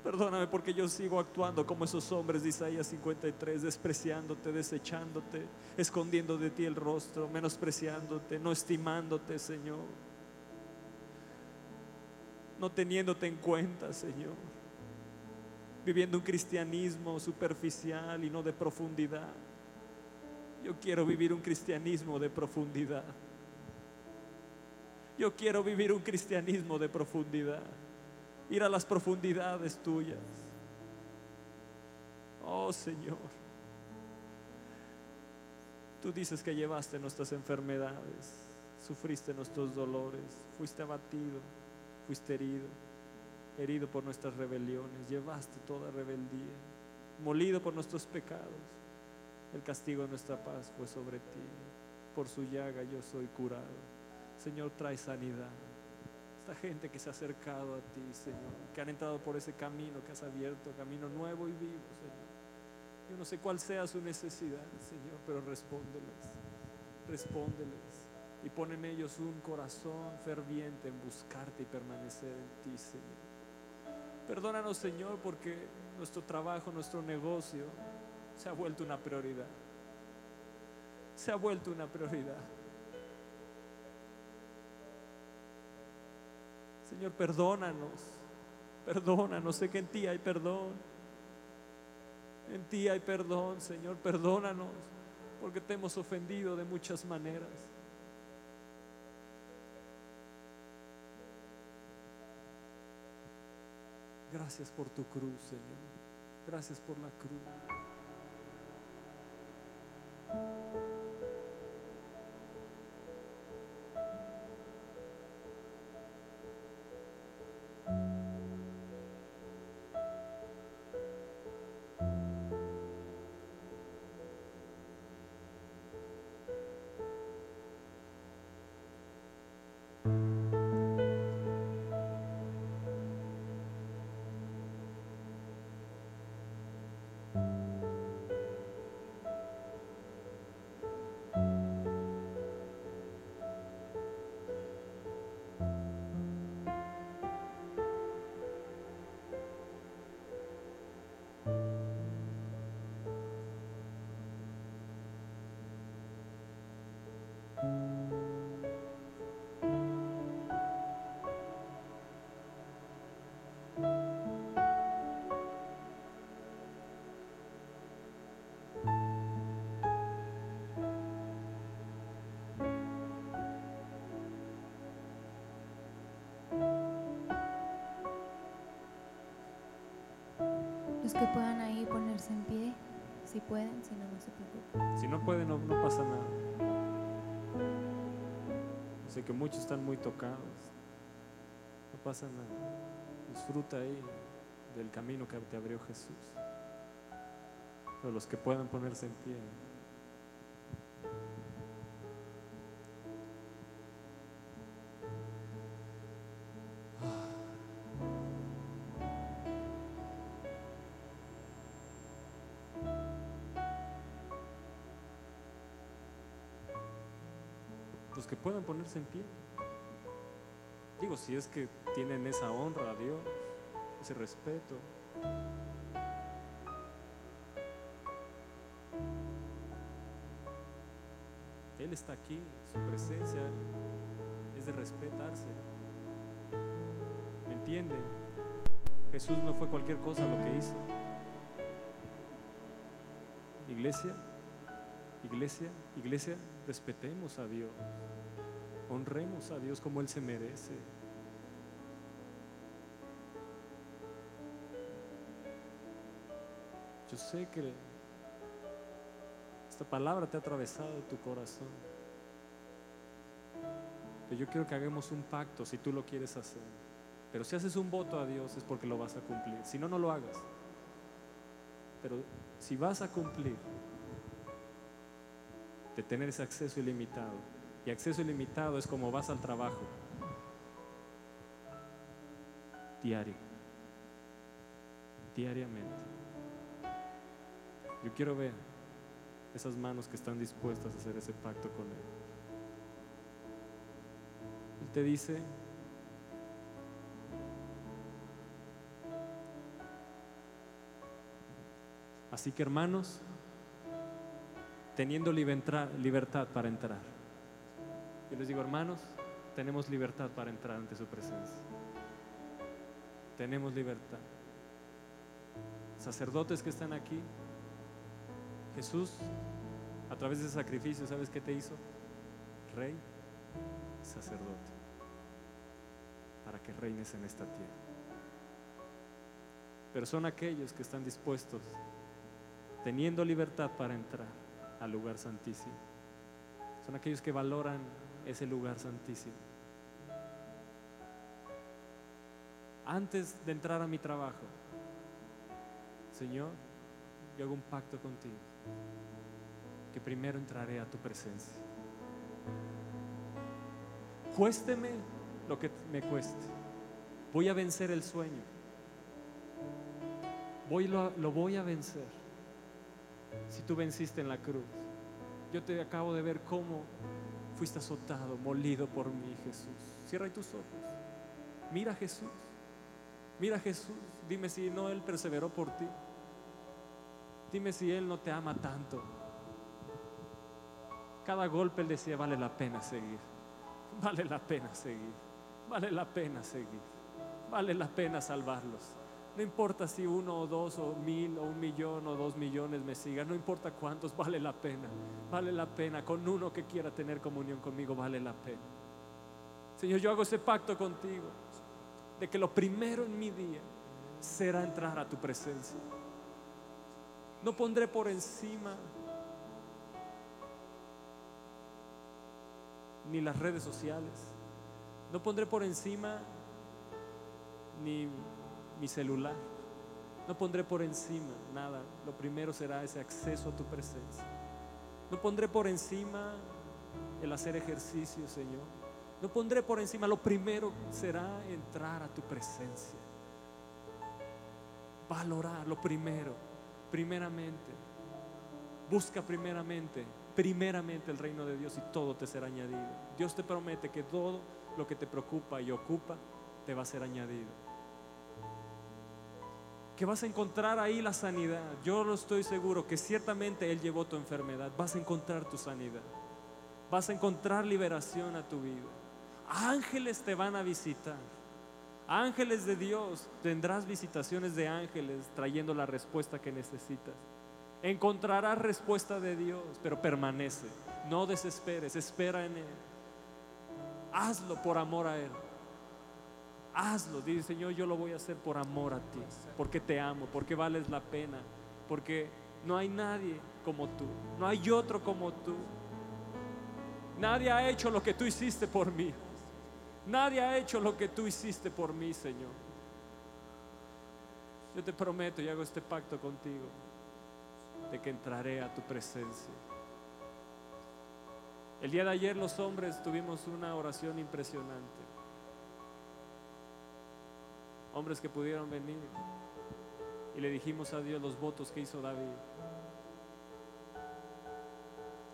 Perdóname porque yo sigo actuando como esos hombres de Isaías 53, despreciándote, desechándote, escondiendo de ti el rostro, menospreciándote, no estimándote, Señor. No teniéndote en cuenta, Señor. Viviendo un cristianismo superficial y no de profundidad. Yo quiero vivir un cristianismo de profundidad. Yo quiero vivir un cristianismo de profundidad ir a las profundidades tuyas. Oh Señor, tú dices que llevaste nuestras enfermedades, sufriste nuestros dolores, fuiste abatido, fuiste herido, herido por nuestras rebeliones, llevaste toda rebeldía, molido por nuestros pecados. El castigo de nuestra paz fue sobre ti, por su llaga yo soy curado. Señor, trae sanidad esta gente que se ha acercado a ti, Señor, que han entrado por ese camino que has abierto, camino nuevo y vivo, Señor. Yo no sé cuál sea su necesidad, Señor, pero respóndeles, respóndeles y pon en ellos un corazón ferviente en buscarte y permanecer en ti, Señor. Perdónanos, Señor, porque nuestro trabajo, nuestro negocio se ha vuelto una prioridad. Se ha vuelto una prioridad. Señor, perdónanos, perdónanos, sé que en ti hay perdón, en ti hay perdón, Señor, perdónanos, porque te hemos ofendido de muchas maneras. Gracias por tu cruz, Señor, gracias por la cruz. Que puedan ahí ponerse en pie, si pueden, si no, no se preocupen. Si no pueden, no, no pasa nada. Sé que muchos están muy tocados. No pasa nada. Disfruta ahí del camino que te abrió Jesús. Pero los que puedan ponerse en pie. En pie. Digo, si es que tienen esa honra a Dios, ese respeto. Él está aquí, su presencia es de respetarse. ¿Me entienden? Jesús no fue cualquier cosa lo que hizo. Iglesia, iglesia, iglesia, respetemos a Dios. Honremos a Dios como Él se merece. Yo sé que esta palabra te ha atravesado tu corazón. Pero yo quiero que hagamos un pacto si tú lo quieres hacer. Pero si haces un voto a Dios es porque lo vas a cumplir. Si no, no lo hagas. Pero si vas a cumplir de tener ese acceso ilimitado, y acceso ilimitado es como vas al trabajo, diario, diariamente. Yo quiero ver esas manos que están dispuestas a hacer ese pacto con Él. Él te dice, así que hermanos, teniendo libertad, para entrar. Yo les digo, hermanos, tenemos libertad para entrar ante su presencia. Tenemos libertad. Sacerdotes que están aquí, Jesús, a través de ese sacrificio, ¿sabes qué te hizo? Rey, sacerdote, para que reines en esta tierra. Pero son aquellos que están dispuestos, teniendo libertad para entrar al lugar santísimo. Son aquellos que valoran ese lugar santísimo. Antes de entrar a mi trabajo, Señor, yo hago un pacto contigo, que primero entraré a tu presencia. Cuésteme lo que me cueste. Voy a vencer el sueño. Voy, lo, lo voy a vencer. Si tú venciste en la cruz, yo te acabo de ver cómo fuiste azotado, molido por mí, Jesús. Cierra tus ojos. Mira Jesús. Mira Jesús. Dime si no Él perseveró por ti. Dime si Él no te ama tanto. Cada golpe Él decía, vale la pena seguir. Vale la pena seguir. Vale la pena seguir. Vale la pena salvarlos. No importa si uno o dos o mil o un millón o dos millones me sigan, no importa cuántos, vale la pena, vale la pena. Con uno que quiera tener comunión conmigo, vale la pena. Señor, yo hago ese pacto contigo de que lo primero en mi día será entrar a tu presencia. No pondré por encima ni las redes sociales, no pondré por encima ni mi celular. No pondré por encima nada. Lo primero será ese acceso a tu presencia. No pondré por encima el hacer ejercicio, Señor. No pondré por encima. Lo primero será entrar a tu presencia. Valorar lo primero, primeramente. Busca primeramente, primeramente el reino de Dios y todo te será añadido. Dios te promete que todo lo que te preocupa y ocupa te va a ser añadido que vas a encontrar ahí la sanidad. Yo lo estoy seguro que ciertamente Él llevó tu enfermedad. Vas a encontrar tu sanidad. Vas a encontrar liberación a tu vida. Ángeles te van a visitar. Ángeles de Dios. Tendrás visitaciones de ángeles trayendo la respuesta que necesitas. Encontrarás respuesta de Dios, pero permanece. No desesperes, espera en Él. Hazlo por amor a Él. Hazlo, dice Señor, yo lo voy a hacer por amor a ti, porque te amo, porque vales la pena, porque no hay nadie como tú, no hay otro como tú. Nadie ha hecho lo que tú hiciste por mí. Nadie ha hecho lo que tú hiciste por mí, Señor. Yo te prometo y hago este pacto contigo de que entraré a tu presencia. El día de ayer los hombres tuvimos una oración impresionante hombres que pudieron venir. Y le dijimos a Dios los votos que hizo David.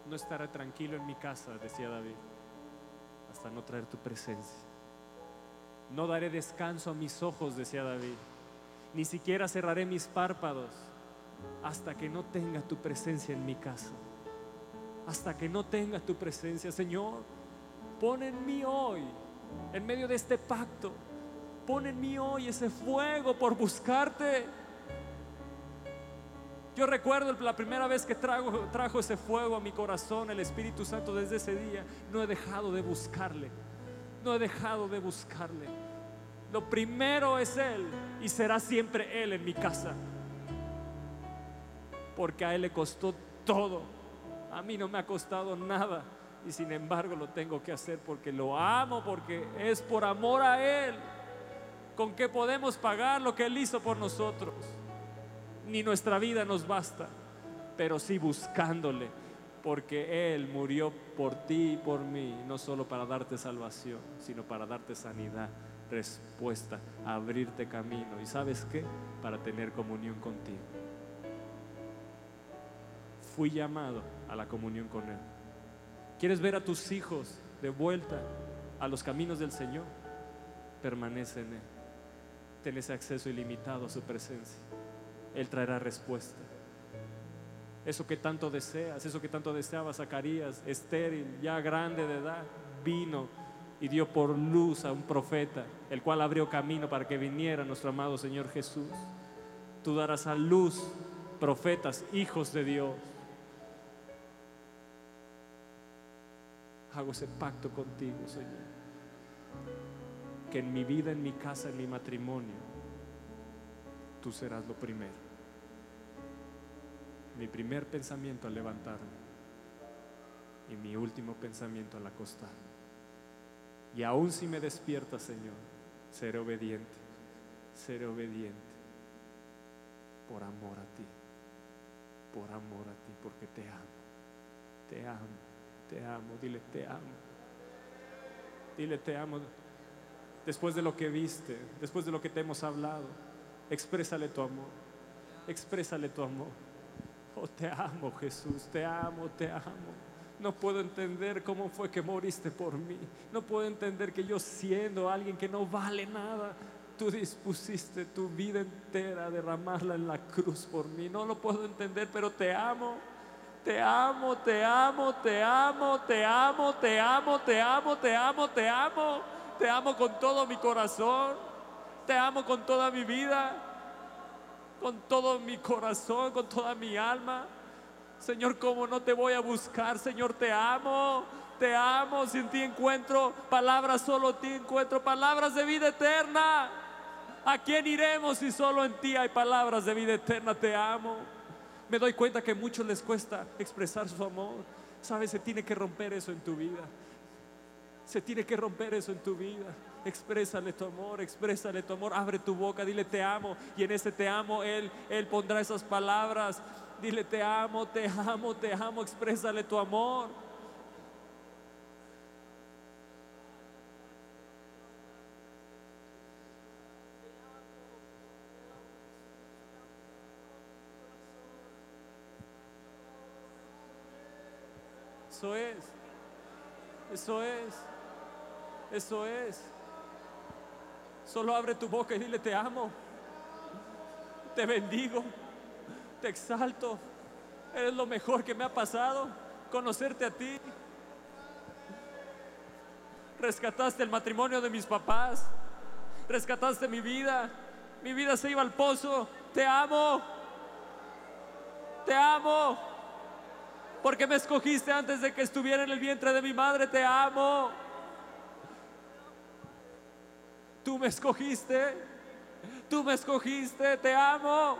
No estaré tranquilo en mi casa, decía David, hasta no traer tu presencia. No daré descanso a mis ojos, decía David. Ni siquiera cerraré mis párpados hasta que no tenga tu presencia en mi casa. Hasta que no tenga tu presencia, Señor, pon en mí hoy, en medio de este pacto, pon en mí hoy ese fuego por buscarte. Yo recuerdo la primera vez que trajo, ese fuego a mi corazón, el Espíritu Santo, desde ese día, no he dejado de buscarle. No he dejado de buscarle. Lo primero es Él y será siempre Él en mi casa. Porque a Él le costó todo. A mí no me ha costado nada. Y sin embargo lo tengo que hacer porque lo amo, porque es por amor a Él. Con qué podemos pagar lo que Él hizo por nosotros. Ni nuestra vida nos basta, pero sí buscándole, porque Él murió por ti y por mí, no solo para darte salvación, sino para darte sanidad, respuesta, abrirte camino. ¿Y sabes qué? Para tener comunión contigo. Fui llamado a la comunión con Él. ¿Quieres ver a tus hijos de vuelta a los caminos del Señor? Permanece en Él. Ten ese acceso ilimitado a su presencia. Él traerá respuesta. Eso que tanto deseas, eso que tanto deseaba Zacarías, estéril, ya grande de edad, vino y dio por luz a un profeta, el cual abrió camino para que viniera nuestro amado Señor Jesús. Tú darás a luz profetas, hijos de Dios. Hago ese pacto contigo, Señor. Que en mi vida, en mi casa, en mi matrimonio, tú serás lo primero. Mi primer pensamiento al levantarme y mi último pensamiento al acostarme. Y aún si me despiertas, Señor, seré obediente, seré obediente por amor a ti, por amor a ti, porque te amo, te amo, te amo, dile te amo, dile te amo. Después de lo que viste, después de lo que te hemos hablado, exprésale tu amor, exprésale tu amor. Oh, te amo Jesús, te amo, te amo. No puedo entender cómo fue que moriste por mí. No puedo entender que yo siendo alguien que no vale nada, tú dispusiste tu vida entera a derramarla en la cruz por mí. No lo puedo entender, pero te amo. Te amo, te amo, te amo, te amo, te amo, te amo, te amo, te amo. Te amo con todo mi corazón. Te amo con toda mi vida. Con todo mi corazón, con toda mi alma. Señor, ¿cómo no te voy a buscar? Señor, te amo, te amo. Sin ti encuentro palabras, solo ti encuentro palabras de vida eterna. ¿A quién iremos si solo en ti hay palabras de vida eterna? Te amo. Me doy cuenta que a muchos les cuesta expresar su amor. Sabes, se tiene que romper eso en tu vida. Se tiene que romper eso en tu vida. Exprésale tu amor, exprésale tu amor. Abre tu boca, dile te amo. Y en ese te amo, Él, Él pondrá esas palabras. Dile te amo, te amo, te amo. Exprésale tu amor. Eso es. Eso es. Eso es. Solo abre tu boca y dile te amo. Te bendigo. Te exalto. Eres lo mejor que me ha pasado. Conocerte a ti. Rescataste el matrimonio de mis papás. Rescataste mi vida. Mi vida se iba al pozo. Te amo. Te amo. Porque me escogiste antes de que estuviera en el vientre de mi madre. Te amo. Tú me escogiste. Tú me escogiste. Te amo.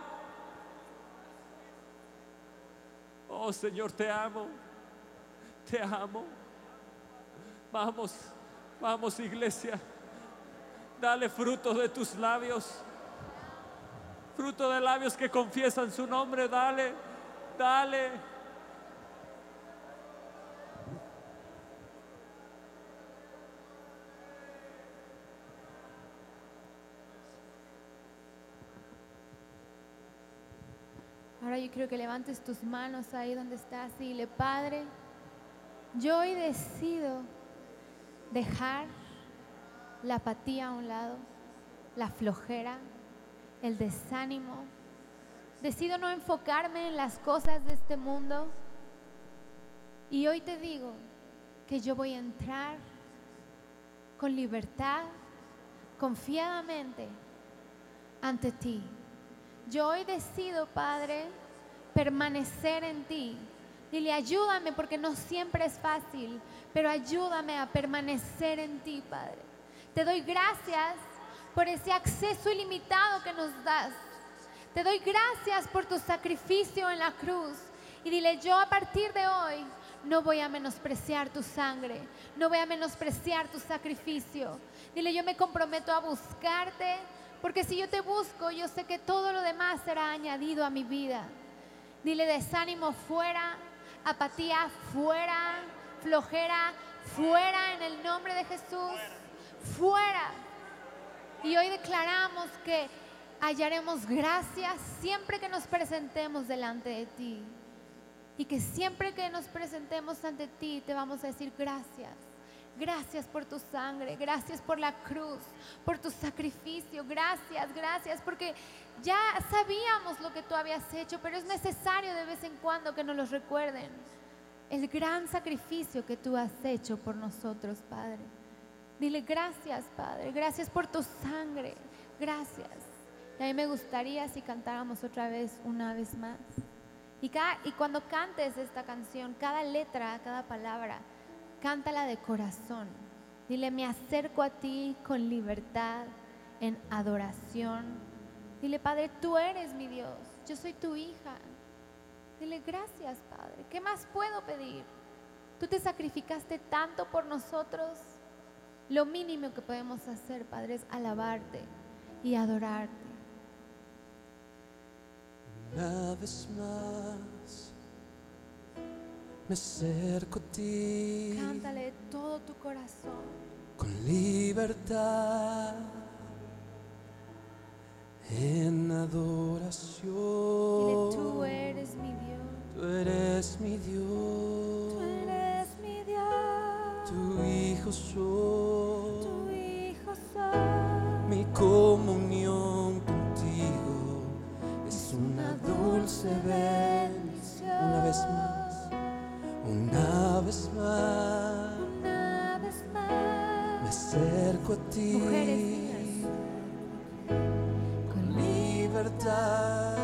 Oh Señor, te amo. Te amo. Vamos, vamos iglesia. Dale fruto de tus labios. Fruto de labios que confiesan su nombre. Dale, dale. Ahora yo quiero que levantes tus manos ahí donde estás y dile, Padre, yo hoy decido dejar la apatía a un lado, la flojera, el desánimo. Decido no enfocarme en las cosas de este mundo. Y hoy te digo que yo voy a entrar con libertad, confiadamente ante ti. Yo hoy decido, Padre, permanecer en ti. Dile, ayúdame porque no siempre es fácil, pero ayúdame a permanecer en ti, Padre. Te doy gracias por ese acceso ilimitado que nos das. Te doy gracias por tu sacrificio en la cruz. Y dile, yo a partir de hoy no voy a menospreciar tu sangre, no voy a menospreciar tu sacrificio. Dile, yo me comprometo a buscarte, porque si yo te busco, yo sé que todo lo demás será añadido a mi vida. Dile, desánimo fuera, apatía fuera, flojera fuera en el nombre de Jesús, fuera. Y hoy declaramos que hallaremos gracias siempre que nos presentemos delante de ti. Y que siempre que nos presentemos ante ti te vamos a decir gracias. Gracias por tu sangre, gracias por la cruz, por tu sacrificio, gracias, gracias, porque ya sabíamos lo que tú habías hecho, pero es necesario de vez en cuando que nos lo recuerden. El gran sacrificio que tú has hecho por nosotros, Padre. Dile gracias, Padre, gracias por tu sangre, gracias. Y a mí me gustaría si cantáramos otra vez, una vez más. Y, cada- y cuando cantes esta canción, cada letra, cada palabra, cántala de corazón. Dile, me acerco a ti con libertad, en adoración. Dile, Padre, tú eres mi Dios, yo soy tu hija. Dile, gracias, Padre. ¿Qué más puedo pedir? Tú te sacrificaste tanto por nosotros. Lo mínimo que podemos hacer, Padre, es alabarte y adorarte. Me acerco a ti Cántale todo tu corazón. con libertad en adoración. Dile, tú eres mi Dios. Tú eres mi Tú Dios, eres mi Dios. tu hijo soy. Tu hijo soy. Mi comunión contigo es una dulce bendición. Una vez más, una vez más, Una vez me más. acerco a ti Mujeres, con libertad